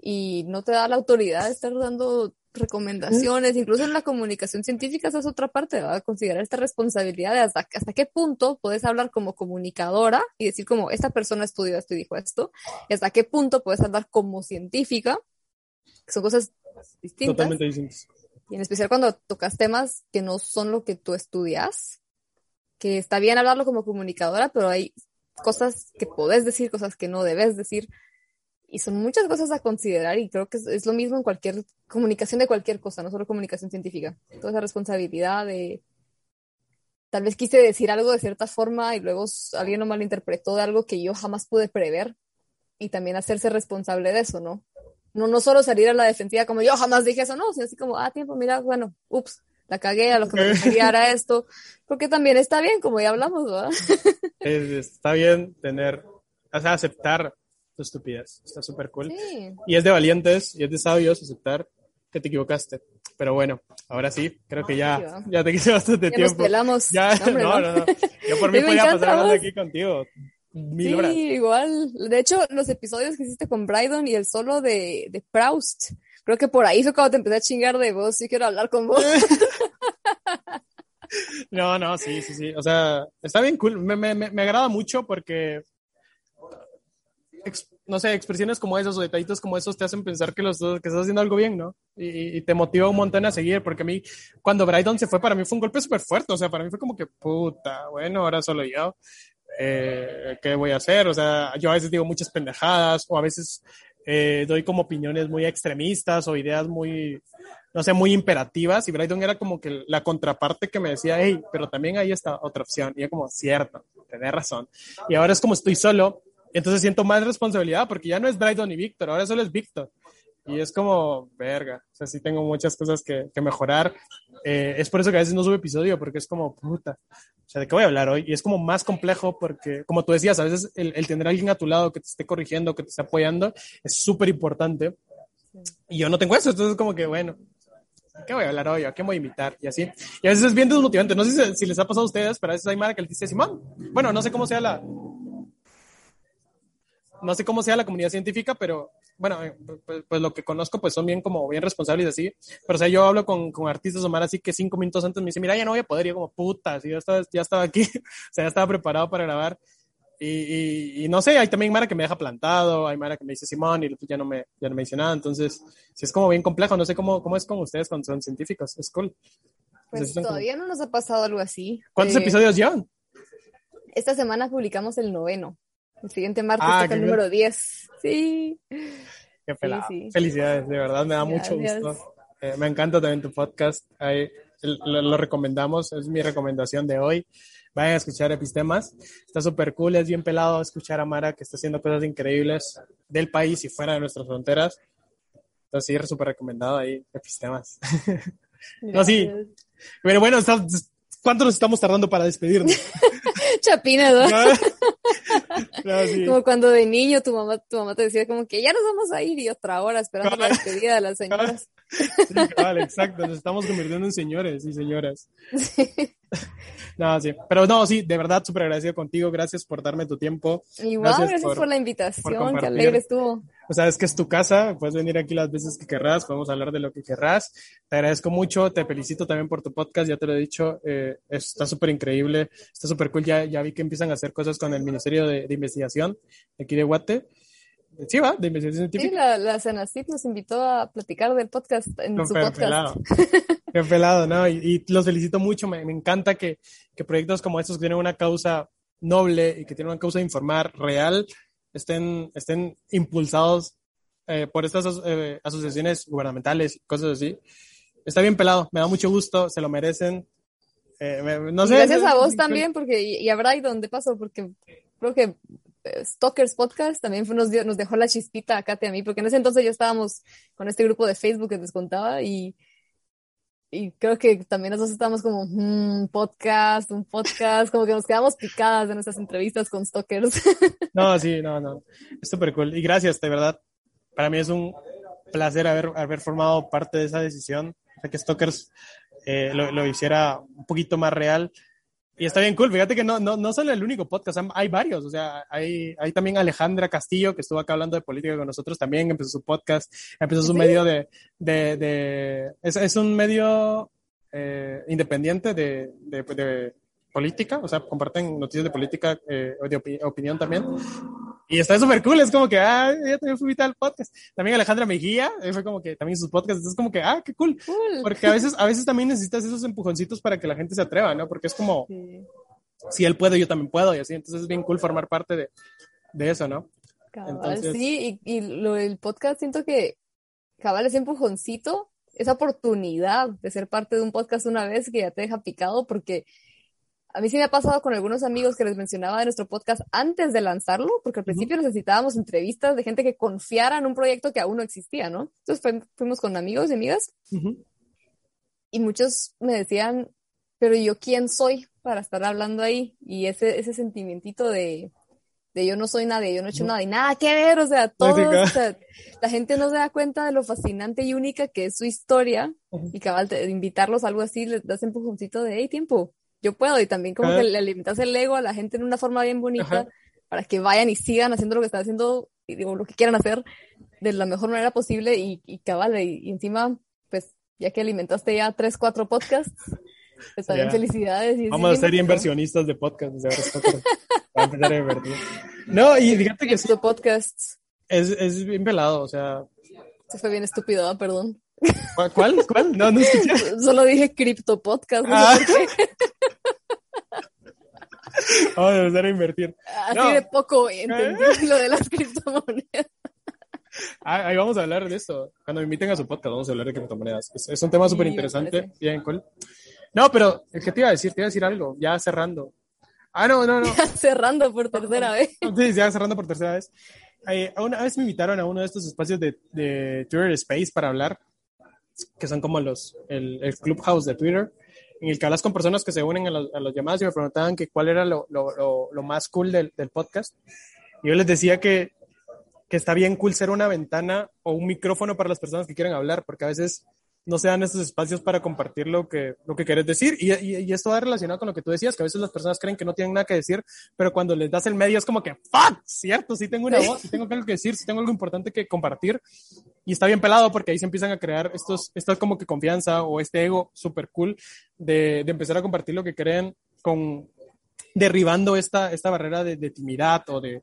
Y no te da la autoridad de estar dando recomendaciones, incluso en la comunicación científica esa es otra parte, va a considerar esta responsabilidad de hasta, hasta qué punto puedes hablar como comunicadora y decir como esta persona estudió esto y dijo esto, y hasta qué punto puedes hablar como científica, que son cosas distintas. Totalmente distintas. Y en especial cuando tocas temas que no son lo que tú estudias, que está bien hablarlo como comunicadora, pero hay cosas que podés decir, cosas que no debes decir. Y son muchas cosas a considerar y creo que es, lo mismo en cualquier comunicación de cualquier cosa, no solo comunicación científica. Toda esa responsabilidad de tal vez quise decir algo de cierta forma y luego alguien lo malinterpretó de algo que yo jamás pude prever y también hacerse responsable de eso, ¿no? No, no solo salir a la defensiva como yo jamás dije eso, no, sino así como, ah, tiempo, mira, bueno, ups, la cagué, a lo que me quería era esto, porque también está bien, como ya hablamos, ¿verdad? está bien tener, o sea, aceptar tu estupidez, está súper cool. Y es de valientes y es de sabios aceptar que te equivocaste. Pero bueno, ahora sí, creo que ya, ya te quise bastante ya tiempo. Nos pelamos. Ya, no, no, no, Yo por mí podía pasar hablando aquí contigo mil Sí, horas. igual. De hecho, los episodios que hiciste con Brydon y el solo de, de Proust, creo que por ahí fue cuando te empecé a chingar de vos, sí quiero hablar con vos. No, no, sí, sí, sí. O sea, está bien cool. Me, me, me me agrada mucho porque, ex- no sé, expresiones como esas o detallitos como esos te hacen pensar que, los, que estás haciendo algo bien, ¿no? Y, y te motiva un montón a seguir, porque a mí, cuando Brydon se fue, para mí fue un golpe súper fuerte. O sea, para mí fue como que, puta, bueno, ahora solo yo. Eh, ¿Qué voy a hacer? O sea, yo a veces digo muchas pendejadas o a veces eh, doy como opiniones muy extremistas o ideas muy, no sé, muy imperativas y Brydon era como que la contraparte que me decía, hey, pero también hay esta otra opción. Y yo como, cierto, tenés razón. Y ahora es como estoy solo, entonces siento más responsabilidad porque ya no es Brydon y Víctor, ahora solo es Víctor. Y es como, verga, o sea, sí tengo muchas cosas que, que mejorar. Eh, es por eso que a veces no sube episodio, porque es como, puta, o sea, ¿de qué voy a hablar hoy? Y es como más complejo porque, como tú decías, a veces el, el tener a alguien a tu lado que te esté corrigiendo, que te esté apoyando, es súper importante. Y yo no tengo eso, entonces como que, bueno, ¿qué voy a hablar hoy? ¿A qué voy a invitar? Y así. Y a veces es bien desmotivante. No sé si, si les ha pasado a ustedes, pero a veces hay Mara que le dice Simón. Bueno, no sé cómo sea la. No sé cómo sea la comunidad científica, pero bueno, eh, pues, pues lo que conozco, pues son bien como bien responsables así. Pero o sea, yo hablo con, con artistas o Mara así que cinco minutos antes me dice, mira, ya no voy a poder. Y yo como, puta, si yo estaba, ya estaba aquí, o sea, ya estaba preparado para grabar. Y, y, y, no sé, hay también Mara que me deja plantado, hay Mara que me dice Simón y pues ya no me, ya no me dice nada. Entonces, sí es como bien complejo. No sé cómo, cómo es con ustedes cuando son científicos. Es cool. Pues como- todavía no nos ha pasado algo así. ¿Cuántos Eh, episodios llevan? Esta semana publicamos el noveno. El siguiente martes Ah, toca el número 10. Sí. Qué pelado. sí. Felicidades, de verdad, me da mucho Gracias. gusto. Eh, me encanta también tu podcast. Ahí, lo, lo recomendamos, es mi recomendación de hoy. Vayan a escuchar Epistemas. Está súper cool, es bien pelado escuchar a Mara que está haciendo cosas increíbles del país y fuera de nuestras fronteras. Entonces, sí, súper recomendado ahí, Epistemas. No, sí. Pero bueno, está- ¿cuánto nos estamos tardando para despedirnos? Chapina, ¿no? No, sí. Como cuando de niño tu mamá, tu mamá te decía como que ya nos vamos a ir y otra hora esperando la despedida de las señoras. Sí, cabal, exacto. Nos estamos convirtiendo en señores y señoras. No, sí. Pero no, sí, de verdad, súper agradecido contigo. Gracias por darme tu tiempo. Igual, Gracias gracias, por- por, la invitación, qué alegre estuvo. O sea, es que es tu casa. Puedes venir aquí las veces que querrás. Podemos hablar de lo que querrás. Te agradezco mucho. Te felicito también por tu podcast. Ya te lo he dicho. eh, está súper increíble. Está súper cool. Ya, ya vi que empiezan a hacer cosas con el Ministerio de, de Investigación de aquí de Guate. Sí, va, de investigación Sí, científica. la, la Senacip nos invitó a platicar del podcast en No, su pero podcast. pelado. Qué pelado, ¿no? Y, y los felicito mucho. Me, me encanta que, que proyectos como estos que tienen una causa noble y que tienen una causa de informar real estén, estén impulsados eh, por estas eh, asociaciones gubernamentales y cosas así. Está bien pelado, me da mucho gusto, se lo merecen. Eh, me- no sé. gracias a vos también, porque, y a Brydon, de paso, porque creo que eh, Stalkers Podcast también fue- nos, dio, nos dejó la chispita a Kate a mí, porque en ese entonces ya estábamos con este grupo de Facebook que les contaba y, y creo que también nosotros estábamos como, "Mm, un podcast, un podcast, como que nos quedamos picadas de nuestras entrevistas con Stalkers. No, sí, no, no. Es súper cool. Y gracias, de verdad. Para mí es un placer haber, haber formado parte de esa decisión. O sea, que Stalkers eh, lo, lo hiciera un poquito más real. Y está bien cool. Fíjate que no, no, no solo el único podcast, hay- varios. O sea, hay, hay también Alejandra Castillo, que estuvo acá hablando de política con nosotros también. Empezó su podcast, empezó su ¿Sí? medio de. de, de es, es un medio eh, independiente de, de, de política. O sea, comparten noticias de política, eh, de opi- opinión también. Y está súper cool, es como que, ah, ya también fui invitada al podcast. También Alejandra Mejía, fue como que también sus podcasts, es como que, ah, qué cool. Cool. Porque a veces, a veces también necesitas esos empujoncitos para que la gente se atreva, ¿no? Porque es como, Sí, si él puede, yo también puedo, y así. Entonces es bien cool formar parte de, de eso, ¿no? cabal, Entonces- sí, y, y lo del podcast siento que cabal ese empujoncito, esa oportunidad de ser parte de un podcast una vez que ya te deja picado, porque a mí sí me ha pasado con algunos amigos que les mencionaba de nuestro podcast antes de lanzarlo, porque al principio necesitábamos entrevistas de gente que confiara en un proyecto que aún no existía, ¿no? Entonces fuimos con amigos y amigas y muchos me decían, pero yo quién soy para estar hablando ahí y ese, ese sentimientito de, de yo no soy nadie, yo no he hecho nada y nada que ver, o sea, todos, Lógica. o sea, la gente no se da cuenta de lo fascinante y única que es su historia y cabal, de invitarlos a algo así, les das empujoncito de, hey, tiempo, yo puedo y también como que le alimentas el ego a la gente en una forma bien bonita Ajá. para que vayan y sigan haciendo lo que están haciendo y digo, lo que quieran hacer de la mejor manera posible y, y cabal, y, y encima, pues ya que alimentaste ya tres, cuatro podcasts, pues también felicidades. y Vamos a ser inversionistas de podcast. desde ahora nosotros. Vamos a empezar a invertir. No, y fíjate que podcasts. es, es bien pelado. O sea, Se fue bien estúpido, ¿ah? perdón. ¿Cuál? ¿Cuál? ¿Cuál? No, no escuché. Solo dije cripto podcast. No Ah. sé por qué. Vamos a empezar a invertir. Así No. de poco entendí lo de las criptomonedas. Ah, ahí vamos a hablar de esto. Cuando me inviten a su podcast, vamos a hablar de criptomonedas. Es, es un tema súper interesante. Bien, cool. No, pero, ¿qué te iba a decir? Te iba a decir algo, ya cerrando. Ah, no, no, no. Cerrando por tercera vez. Sí, ya cerrando por tercera vez. Eh, una vez me invitaron a uno de estos espacios de, de Twitter Space para hablar, que son como los, el, el Clubhouse de Twitter, en el que hablas con personas que se unen a, los- a las llamadas y me preguntaban que cuál era lo, lo, lo, más cool del, del podcast. Y yo les decía que, que está bien cool ser una ventana o un micrófono para las personas que quieren hablar, porque a veces no se dan estos espacios para compartir lo que, lo que quieres decir. Y, y, y esto va relacionado con lo que tú decías, que a veces las personas creen que no tienen nada que decir, pero cuando les das el medio es como que, fuck, cierto, sí tengo una voz, sí tengo algo que decir, sí tengo algo importante que compartir. Y está bien pelado porque ahí se empiezan a crear estos, esta como que confianza o este ego súper cool de, de empezar a compartir lo que creen con derribando esta, esta barrera de, de timidez o de,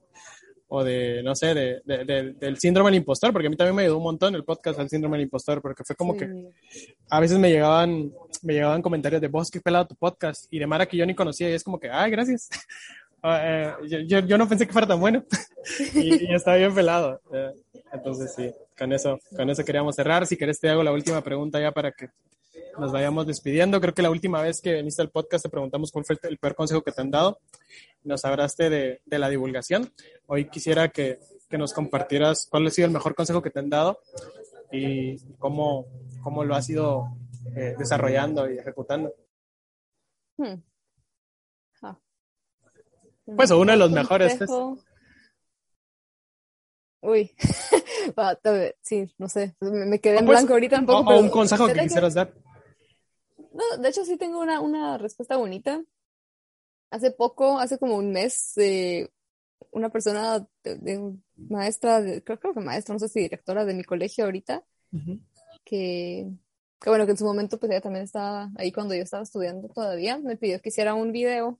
o de, no sé, de, de- de- del síndrome del impostor, porque a mí también me ayudó un montón el podcast al síndrome del impostor, porque fue como que a veces me llegaban, me llegaban comentarios de vos, qué pelado tu podcast, y de Mara que yo ni conocía, y es como que, ay, gracias. Ah, eh, yo, yo, yo no pensé que fuera tan bueno, y, y está bien pelado. Eh, entonces, sí, con eso, con eso queríamos cerrar. Si querés, te hago la última pregunta ya para que nos vayamos despidiendo. Creo que la última vez que viniste al podcast te preguntamos cuál fue el, peor consejo que te han dado. Nos hablaste de, de la divulgación. Hoy quisiera que, que nos compartieras cuál ha sido el mejor consejo que te han dado y cómo, cómo lo has ido eh, desarrollando y ejecutando. Hmm. Ah. Pues, uno de los mejores, pues. Consejo. Uy, sí, no sé, me, quedé en Pues, blanco ahorita un poco. o pero un consejo que quisieras dar. No, de hecho sí tengo una, una respuesta bonita. Hace poco, hace como un mes, eh, una persona, de, de- maestra, de- creo, creo que maestra, no sé si directora de mi colegio ahorita, que, que bueno, que en su momento pues ella también estaba ahí cuando yo estaba estudiando todavía, me pidió que hiciera un video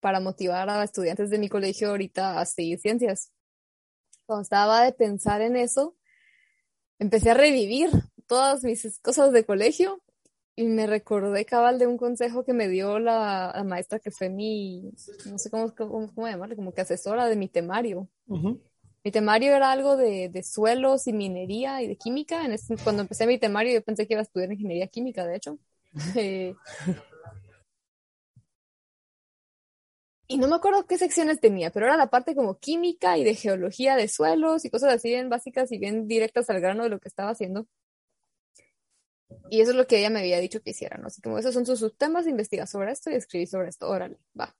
para motivar a estudiantes de mi colegio ahorita a seguir ciencias. Cuando estaba de pensar en eso, empecé a revivir todas mis cosas de colegio y me recordé cabal de un consejo que me dio la, la maestra que fue mi, no sé cómo, cómo, cómo llamarle, como que asesora de mi temario. Mi temario era algo de, de suelos y minería y de química. En ese- cuando empecé mi temario yo pensé que iba a estudiar ingeniería química, de hecho. Eh, y no me acuerdo qué secciones tenía, pero era la parte como química y de geología de suelos y cosas así bien básicas y bien directas al grano de lo que estaba haciendo. Y eso es lo que ella me había dicho que hiciera, ¿no? Así como esos son sus, sus temas, investiga sobre esto y escribí sobre esto, órale, va.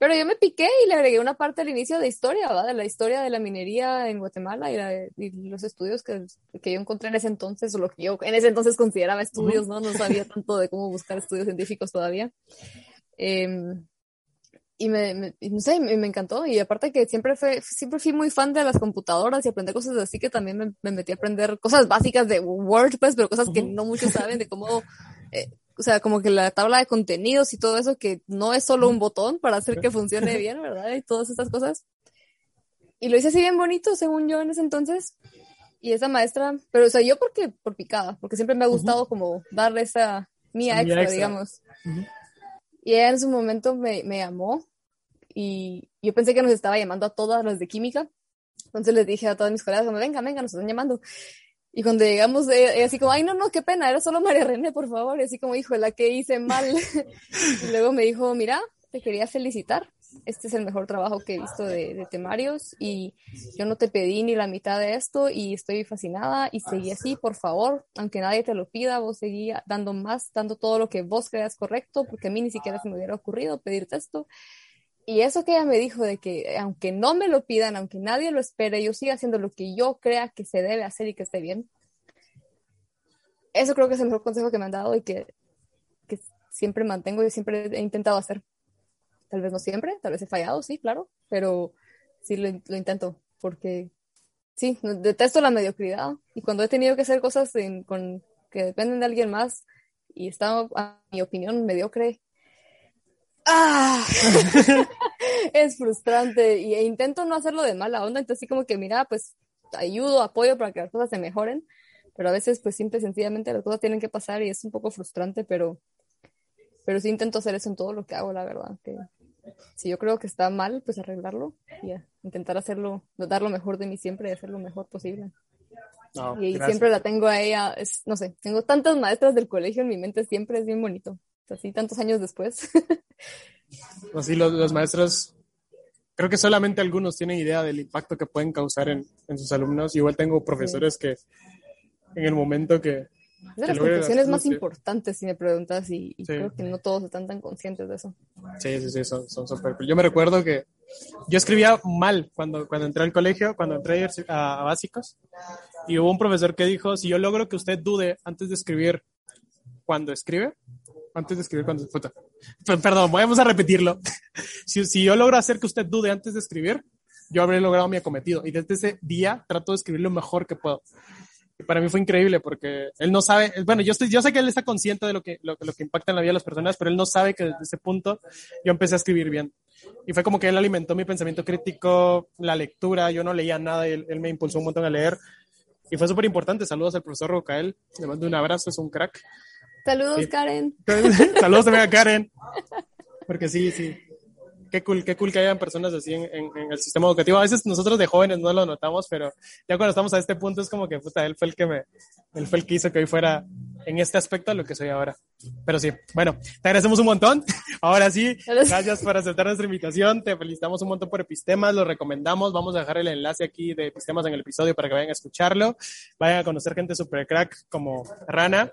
Pero yo me piqué y le agregué una parte al inicio de historia, ¿va? De la historia de la minería en Guatemala y, la- y los estudios que, que yo encontré en ese entonces, o lo que yo en ese entonces consideraba estudios, ¿no? No sabía tanto de cómo buscar estudios científicos todavía. Em, y me, no sé, me, me encantó. Y aparte que siempre fue, siempre fui muy fan de las computadoras y aprender cosas así que también me, me metí a aprender cosas básicas de Word, pues, pero cosas que no muchos saben de cómo, eh, o sea, como que la tabla de contenidos y todo eso, que no es solo un botón para hacer que funcione bien, ¿verdad? Y todas estas cosas. Y lo hice así bien bonito, según yo en ese entonces. Y esa maestra, pero o sea, yo porque, por picada, porque siempre me ha gustado como darle esa mía extra, extra. digamos. Ujú. Y ella en su momento me, me llamó y yo pensé que nos estaba llamando a todas las de química. Entonces les dije a todas mis colegas, como, venga, venga, nos están llamando. Y cuando llegamos, ella, ella así como, ay, no, no, qué pena, era solo María René, por favor. Y así como, hijo, la que hice mal. y luego me dijo, mira, te quería felicitar. Este es el mejor trabajo que he visto de, de temarios y yo no te pedí ni la mitad de esto y estoy fascinada y seguí así, por favor, aunque nadie te lo pida, vos seguí dando más, dando todo lo que vos creas correcto, porque a mí ni siquiera se me hubiera ocurrido pedirte esto. Y eso que ella me dijo de que aunque no me lo pidan, aunque nadie lo espere, yo siga haciendo lo que yo crea que se debe hacer y que esté bien. Eso creo que es el mejor consejo que me han dado y que, que siempre mantengo y siempre he intentado hacer. Tal vez no siempre, tal vez he fallado, sí, claro, pero sí lo, lo intento porque sí, detesto la mediocridad y cuando he tenido que hacer cosas con, que dependen de alguien más y está, a mi opinión, mediocre, ¡ah! es frustrante y, e intento no hacerlo de mala onda, entonces sí como que mira, pues ayudo, apoyo para que las cosas se mejoren, pero a veces pues simple sencillamente las cosas tienen que pasar y es un poco frustrante, pero pero sí intento hacer eso en todo lo que hago, la verdad, que si yo creo que está mal, pues arreglarlo y intentar hacerlo, dar lo mejor de mí siempre y hacer lo mejor posible. y siempre la tengo a ella, es, no sé, tengo tantas maestras del colegio en mi mente, siempre es bien bonito, así tantos años después. Así los, los, maestros, creo que solamente algunos tienen idea del impacto que pueden causar en, en sus alumnos. Igual tengo profesores sí. que en el momento que, es de las profesiones más importantes, si me preguntas, y, y sí. creo que no todos están tan conscientes de eso. Sí, sí, sí, son, son súper Yo me recuerdo que yo escribía mal cuando, cuando entré al colegio, cuando entré a, a, básicos, y hubo un profesor que dijo, si yo logro que usted dude antes de escribir cuando escribe, antes de escribir cuando... Perdón, vamos a repetirlo. si, si yo logro hacer que usted dude antes de escribir, yo habré logrado mi acometido. Y desde ese día trato de escribir lo mejor que puedo. Y para mí fue increíble porque él no sabe, bueno, yo, estoy, yo sé que él está consciente de lo que, lo, lo, que impacta en la vida de las personas, pero él no sabe que desde ese punto yo empecé a escribir bien. Y fue como que él alimentó mi pensamiento crítico, la lectura, yo no leía nada y él, él me impulsó un montón a leer. Y fue súper importante. Saludos al profesor Rocael, le mando un abrazo, es un crack. Saludos, sí. Karen. Saludos también a Karen. Porque sí, sí. Qué cool, qué cool que hayan personas así en, en, en, el sistema educativo. A veces nosotros de jóvenes no lo notamos, pero ya cuando estamos a este punto es como que, puta, él fue el que me, él fue el que hizo que hoy fuera en este aspecto lo que soy ahora. Pero sí, bueno, te agradecemos un montón. Ahora sí, gracias por aceptar nuestra invitación. Te felicitamos un montón por Epistemas, lo recomendamos. Vamos a dejar el enlace aquí de Epistemas en el episodio para que vayan a escucharlo. Vayan a conocer gente super crack como Rana.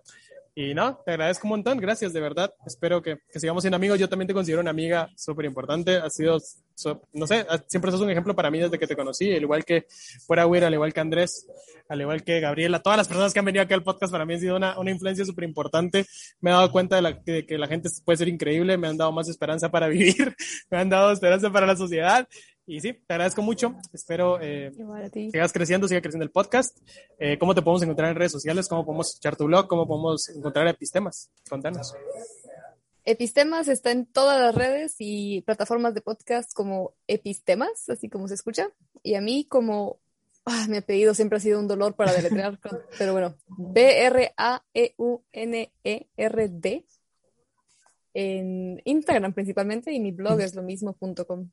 Y no, te agradezco un montón, gracias, de verdad. Espero que, que sigamos siendo amigos. Yo también te considero una amiga súper importante. Has sido, so, no sé, siempre sos un ejemplo para mí desde que te conocí, al igual que fuera Weir, al igual que Andrés, al igual que Gabriela. Todas las personas que han venido aquí al podcast para mí han sido una, una influencia súper importante. Me he dado cuenta de, la, de que la gente puede ser increíble, me han dado más esperanza para vivir, me han dado esperanza para la sociedad. Y sí, te agradezco mucho. Espero eh, sigas creciendo, siga creciendo el podcast. Eh, ¿Cómo te podemos encontrar en redes sociales? ¿Cómo podemos escuchar tu blog? ¿Cómo podemos encontrar Epistemas? Contanos. Epistemas está en todas las redes y plataformas de podcast como Epistemas, así como se escucha. Y a mí como ah, mi apellido siempre ha sido un dolor para deletrear, pero bueno, B-R-A-E-U-N-E-R-D en Instagram principalmente y mi blog es lo mismo.com.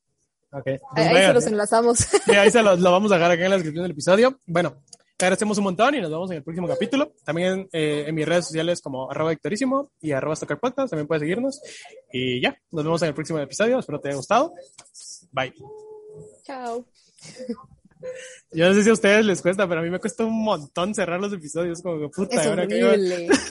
Okay. Pues ahí, ahí se los enlazamos. Sí, ahí se los, lo vamos a dejar acá en la descripción del episodio. Bueno, agradecemos un montón y nos vemos en el próximo capítulo. También eh, en mis redes sociales como arroba victorísimo y arroba podcast también puedes seguirnos. Y ya, nos vemos en el próximo episodio. Espero te haya gustado. Bye. Chao. Yo no sé si a ustedes les cuesta, pero a mí me cuesta un montón cerrar los episodios. Como que puta, es ahora horrible. que